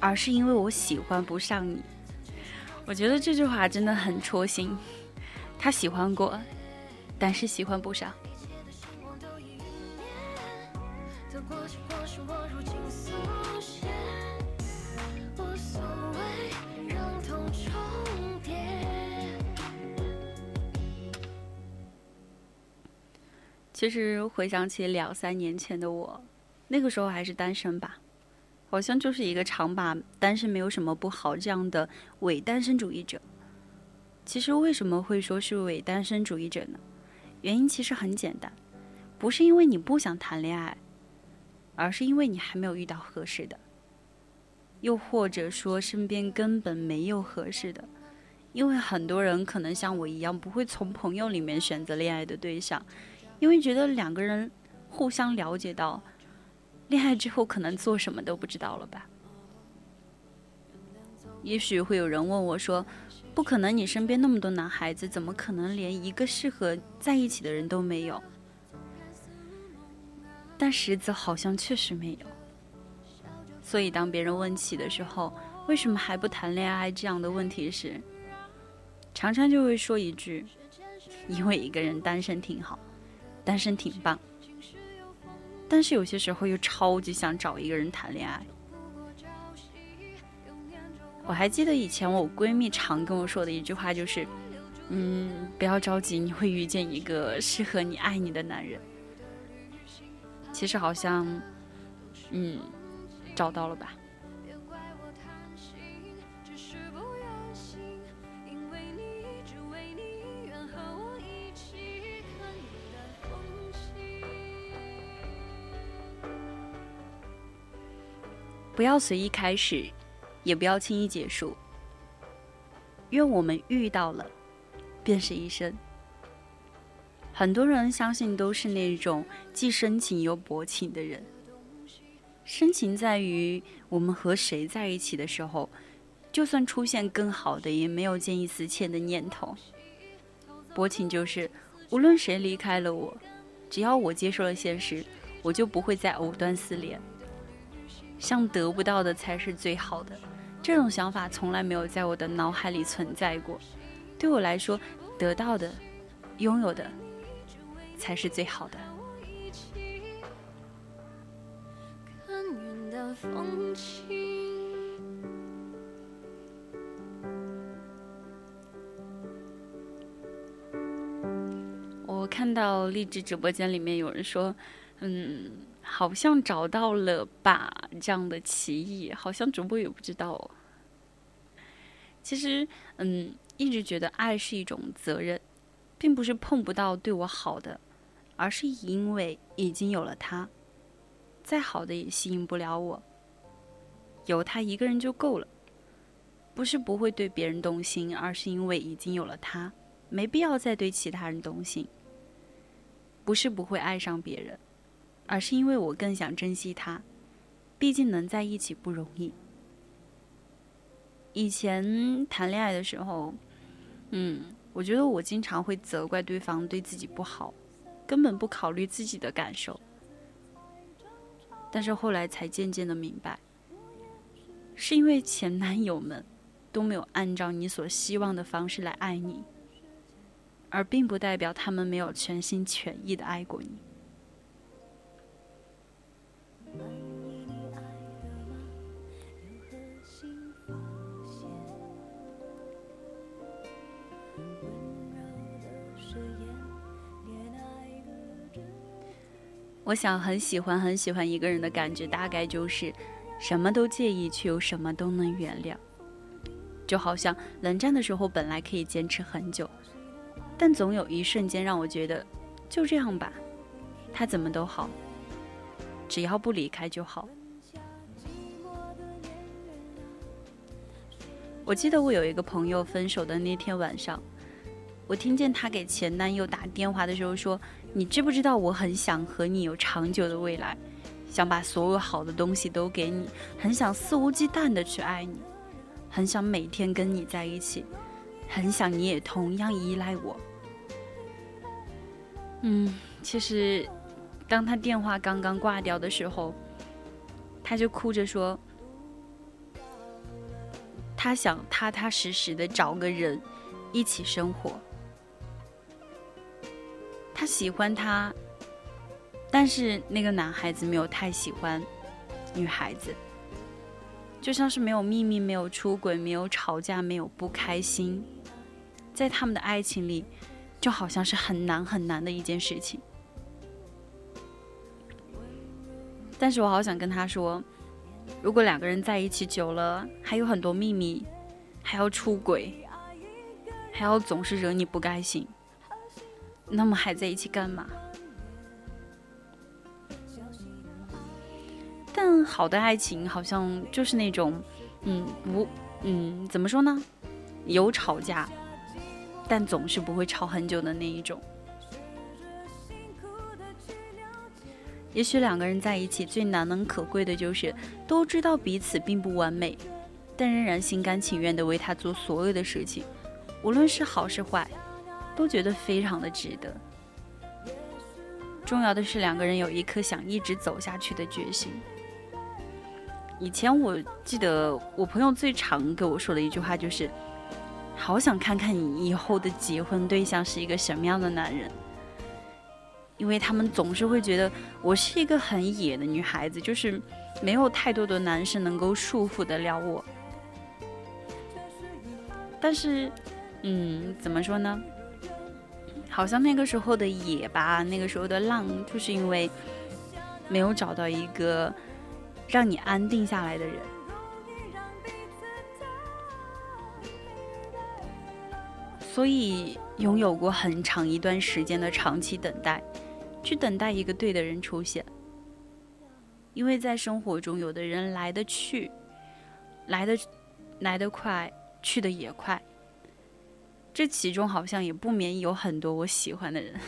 而是因为我喜欢不上你。我觉得这句话真的很戳心。他喜欢过，但是喜欢不上。其实回想起两三年前的我，那个时候还是单身吧，好像就是一个常把单身没有什么不好这样的伪单身主义者。其实为什么会说是伪单身主义者呢？原因其实很简单，不是因为你不想谈恋爱，而是因为你还没有遇到合适的，又或者说身边根本没有合适的。因为很多人可能像我一样，不会从朋友里面选择恋爱的对象，因为觉得两个人互相了解到，恋爱之后可能做什么都不知道了吧。也许会有人问我说。不可能，你身边那么多男孩子，怎么可能连一个适合在一起的人都没有？但实则好像确实没有。所以当别人问起的时候，为什么还不谈恋爱这样的问题时，常常就会说一句：因为一个人单身挺好，单身挺棒。但是有些时候又超级想找一个人谈恋爱。我还记得以前我闺蜜常跟我说的一句话，就是，嗯，不要着急，你会遇见一个适合你、爱你的男人。其实好像，嗯，找到了吧。不要随意开始。也不要轻易结束。愿我们遇到了，便是一生。很多人相信都是那种既深情又薄情的人。深情在于我们和谁在一起的时候，就算出现更好的，也没有见异思迁的念头。薄情就是无论谁离开了我，只要我接受了现实，我就不会再藕断丝连。像得不到的才是最好的。这种想法从来没有在我的脑海里存在过。对我来说，得到的、拥有的，才是最好的。我看到励志直播间里面有人说：“嗯。”好像找到了吧，这样的奇异，好像主播也不知道哦。其实，嗯，一直觉得爱是一种责任，并不是碰不到对我好的，而是因为已经有了他，再好的也吸引不了我。有他一个人就够了，不是不会对别人动心，而是因为已经有了他，没必要再对其他人动心。不是不会爱上别人。而是因为我更想珍惜他，毕竟能在一起不容易。以前谈恋爱的时候，嗯，我觉得我经常会责怪对方对自己不好，根本不考虑自己的感受。但是后来才渐渐的明白，是因为前男友们都没有按照你所希望的方式来爱你，而并不代表他们没有全心全意的爱过你。我想很喜欢很喜欢一个人的感觉，大概就是什么都介意，却又什么都能原谅。就好像冷战的时候本来可以坚持很久，但总有一瞬间让我觉得，就这样吧，他怎么都好，只要不离开就好。我记得我有一个朋友分手的那天晚上，我听见他给前男友打电话的时候说。你知不知道我很想和你有长久的未来，想把所有好的东西都给你，很想肆无忌惮的去爱你，很想每天跟你在一起，很想你也同样依赖我。嗯，其实，当他电话刚刚挂掉的时候，他就哭着说，他想踏踏实实的找个人一起生活。他喜欢他，但是那个男孩子没有太喜欢女孩子，就像是没有秘密、没有出轨、没有吵架、没有不开心，在他们的爱情里，就好像是很难很难的一件事情。但是我好想跟他说，如果两个人在一起久了，还有很多秘密，还要出轨，还要总是惹你不开心。那么还在一起干嘛？但好的爱情好像就是那种，嗯，无，嗯，怎么说呢？有吵架，但总是不会吵很久的那一种。也许两个人在一起最难能可贵的就是都知道彼此并不完美，但仍然心甘情愿的为他做所有的事情，无论是好是坏。都觉得非常的值得。重要的是两个人有一颗想一直走下去的决心。以前我记得我朋友最常给我说的一句话就是：“好想看看你以后的结婚对象是一个什么样的男人。”因为他们总是会觉得我是一个很野的女孩子，就是没有太多的男生能够束缚得了我。但是，嗯，怎么说呢？好像那个时候的野吧，那个时候的浪，就是因为没有找到一个让你安定下来的人，所以拥有过很长一段时间的长期等待，去等待一个对的人出现。因为在生活中，有的人来的去，来的来得快，去的也快。这其中好像也不免有很多我喜欢的人，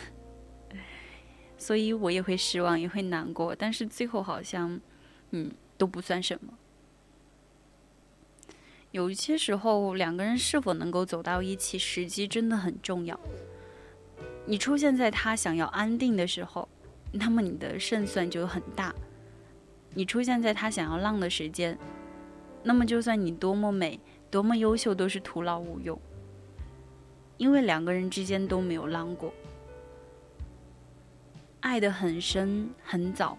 所以我也会失望，也会难过。但是最后好像，嗯，都不算什么。有一些时候，两个人是否能够走到一起，时机真的很重要。你出现在他想要安定的时候，那么你的胜算就很大；你出现在他想要浪的时间，那么就算你多么美、多么优秀，都是徒劳无用。因为两个人之间都没有浪过，爱得很深很早，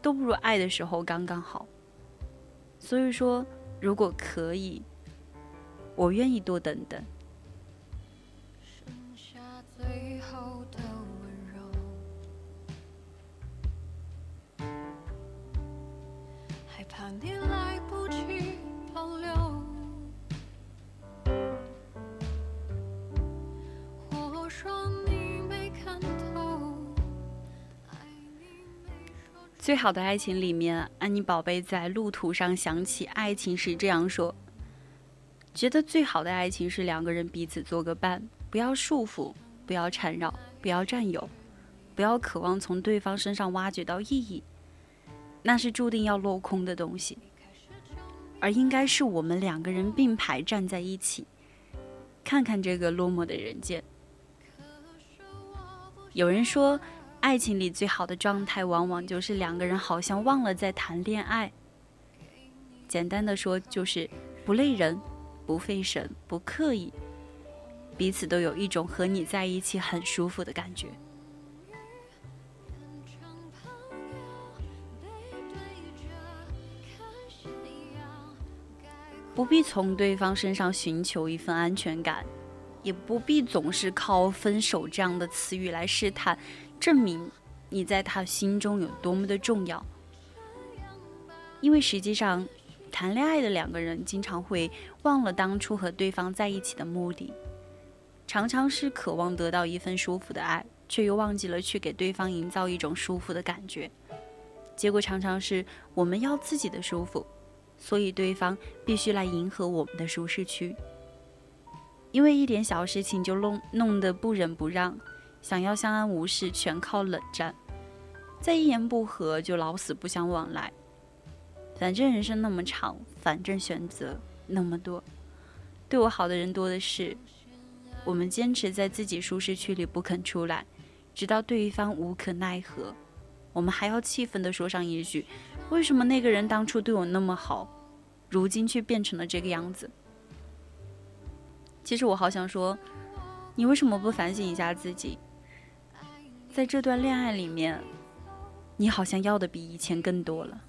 都不如爱的时候刚刚好。所以说，如果可以，我愿意多等等。害怕你来最好的爱情里面，安妮宝贝在路途上想起爱情时这样说：“觉得最好的爱情是两个人彼此做个伴，不要束缚，不要缠绕，不要占有，不要渴望从对方身上挖掘到意义，那是注定要落空的东西。而应该是我们两个人并排站在一起，看看这个落寞的人间。”有人说。爱情里最好的状态，往往就是两个人好像忘了在谈恋爱。简单的说，就是不累人，不费神，不刻意，彼此都有一种和你在一起很舒服的感觉。不必从对方身上寻求一份安全感，也不必总是靠分手这样的词语来试探，证明你在他心中有多么的重要。因为实际上，谈恋爱的两个人经常会忘了当初和对方在一起的目的，常常是渴望得到一份舒服的爱，却又忘记了去给对方营造一种舒服的感觉，结果常常是我们要自己的舒服。所以对方必须来迎合我们的舒适区，因为一点小事情就弄弄得不忍不让，想要相安无事全靠冷战，再一言不合就老死不相往来。反正人生那么长，反正选择那么多，对我好的人多的是。我们坚持在自己舒适区里不肯出来，直到对方无可奈何，我们还要气愤地说上一句。为什么那个人当初对我那么好，如今却变成了这个样子？其实我好想说，你为什么不反省一下自己？在这段恋爱里面，你好像要的比以前更多了。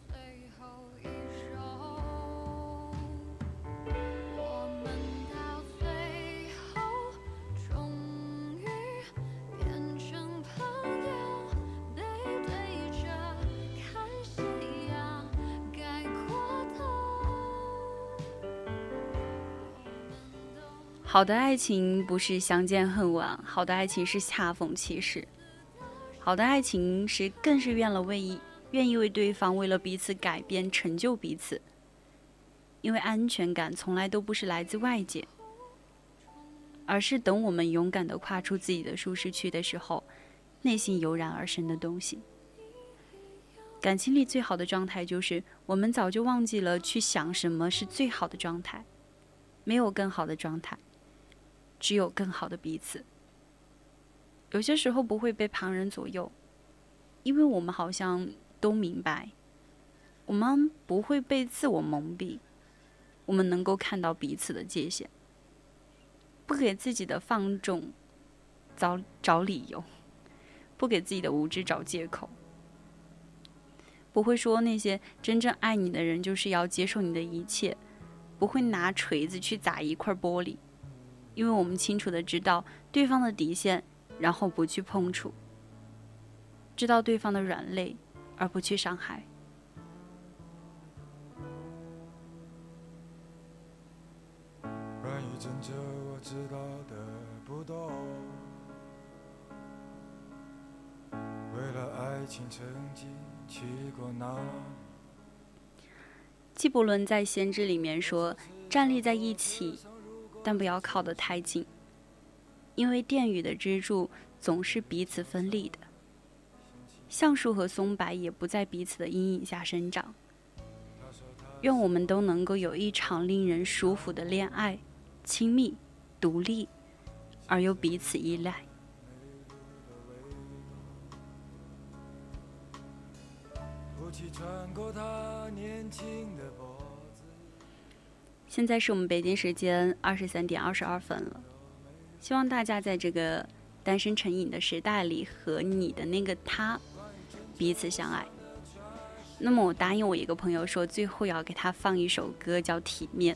好的爱情不是相见恨晚，好的爱情是恰逢其时，好的爱情是更是愿了为意，愿意为对方为了彼此改变，成就彼此。因为安全感从来都不是来自外界，而是等我们勇敢的跨出自己的舒适区的时候，内心油然而生的东西。感情里最好的状态就是我们早就忘记了去想什么是最好的状态，没有更好的状态。只有更好的彼此。有些时候不会被旁人左右，因为我们好像都明白，我们不会被自我蒙蔽，我们能够看到彼此的界限，不给自己的放纵找找理由，不给自己的无知找借口，不会说那些真正爱你的人就是要接受你的一切，不会拿锤子去砸一块玻璃。因为我们清楚的知道对方的底线，然后不去碰触；知道对方的软肋，而不去伤害。纪伯伦在《先知》里面说：“站立在一起。”但不要靠得太近，因为殿宇的支柱总是彼此分立的。橡树和松柏也不在彼此的阴影下生长。愿我们都能够有一场令人舒服的恋爱，亲密、独立，而又彼此依赖。现在是我们北京时间二十三点二十二分了，希望大家在这个单身成瘾的时代里，和你的那个他彼此相爱。那么我答应我一个朋友说，最后要给他放一首歌，叫《体面》。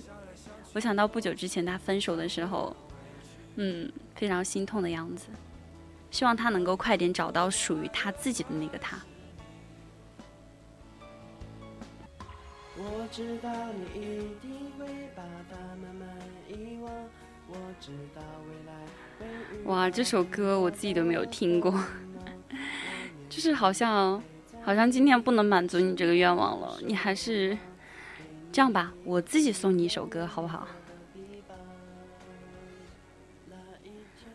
我想到不久之前他分手的时候，嗯，非常心痛的样子。希望他能够快点找到属于他自己的那个他。我知道你一定会把它慢慢遗忘。我知道未来哇，这首歌我自己都没有听过，就是好像好像今天不能满足你这个愿望了。你还是这样吧，我自己送你一首歌好不好？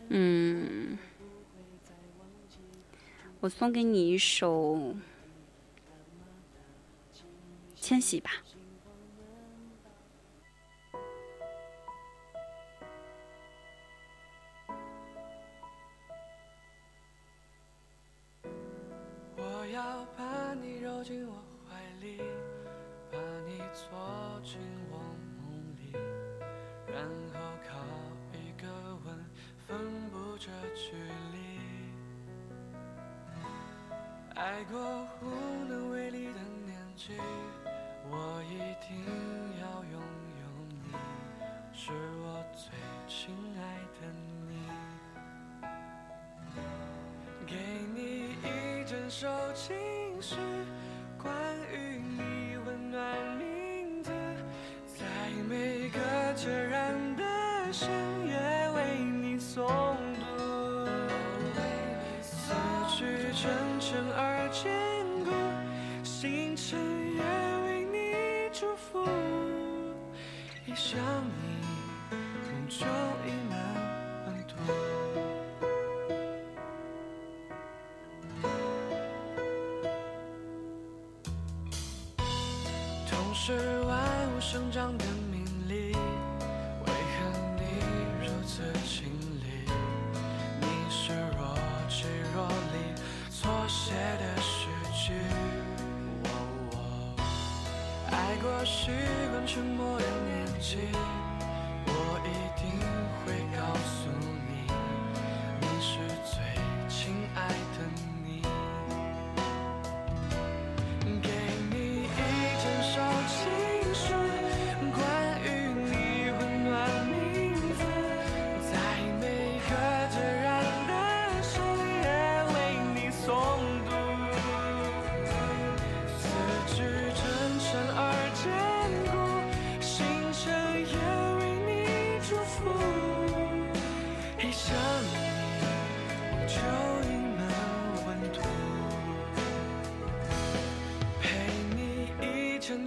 嗯，我送给你一首。迁徙吧。躲进我怀里，把你锁进我梦里，然后靠一个吻分布这距离。爱过无能为力的年纪，要拥有你，是我最亲爱的你。给你一整首情诗，关于你温暖名字，在每个孑然的深想你，梦就溢满温度。痛是万物生长的命理，为何你如此清丽？你是若即若离，错写的诗句。爱过习惯沉默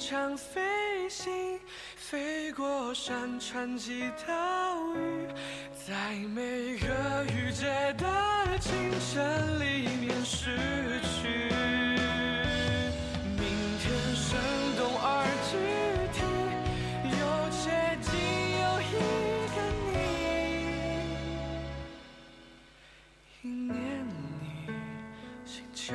一程场飞行，飞过山川及岛屿，在每个雨季的清晨里面逝去。明天生动而具体，又接近有一个你，一念你，心就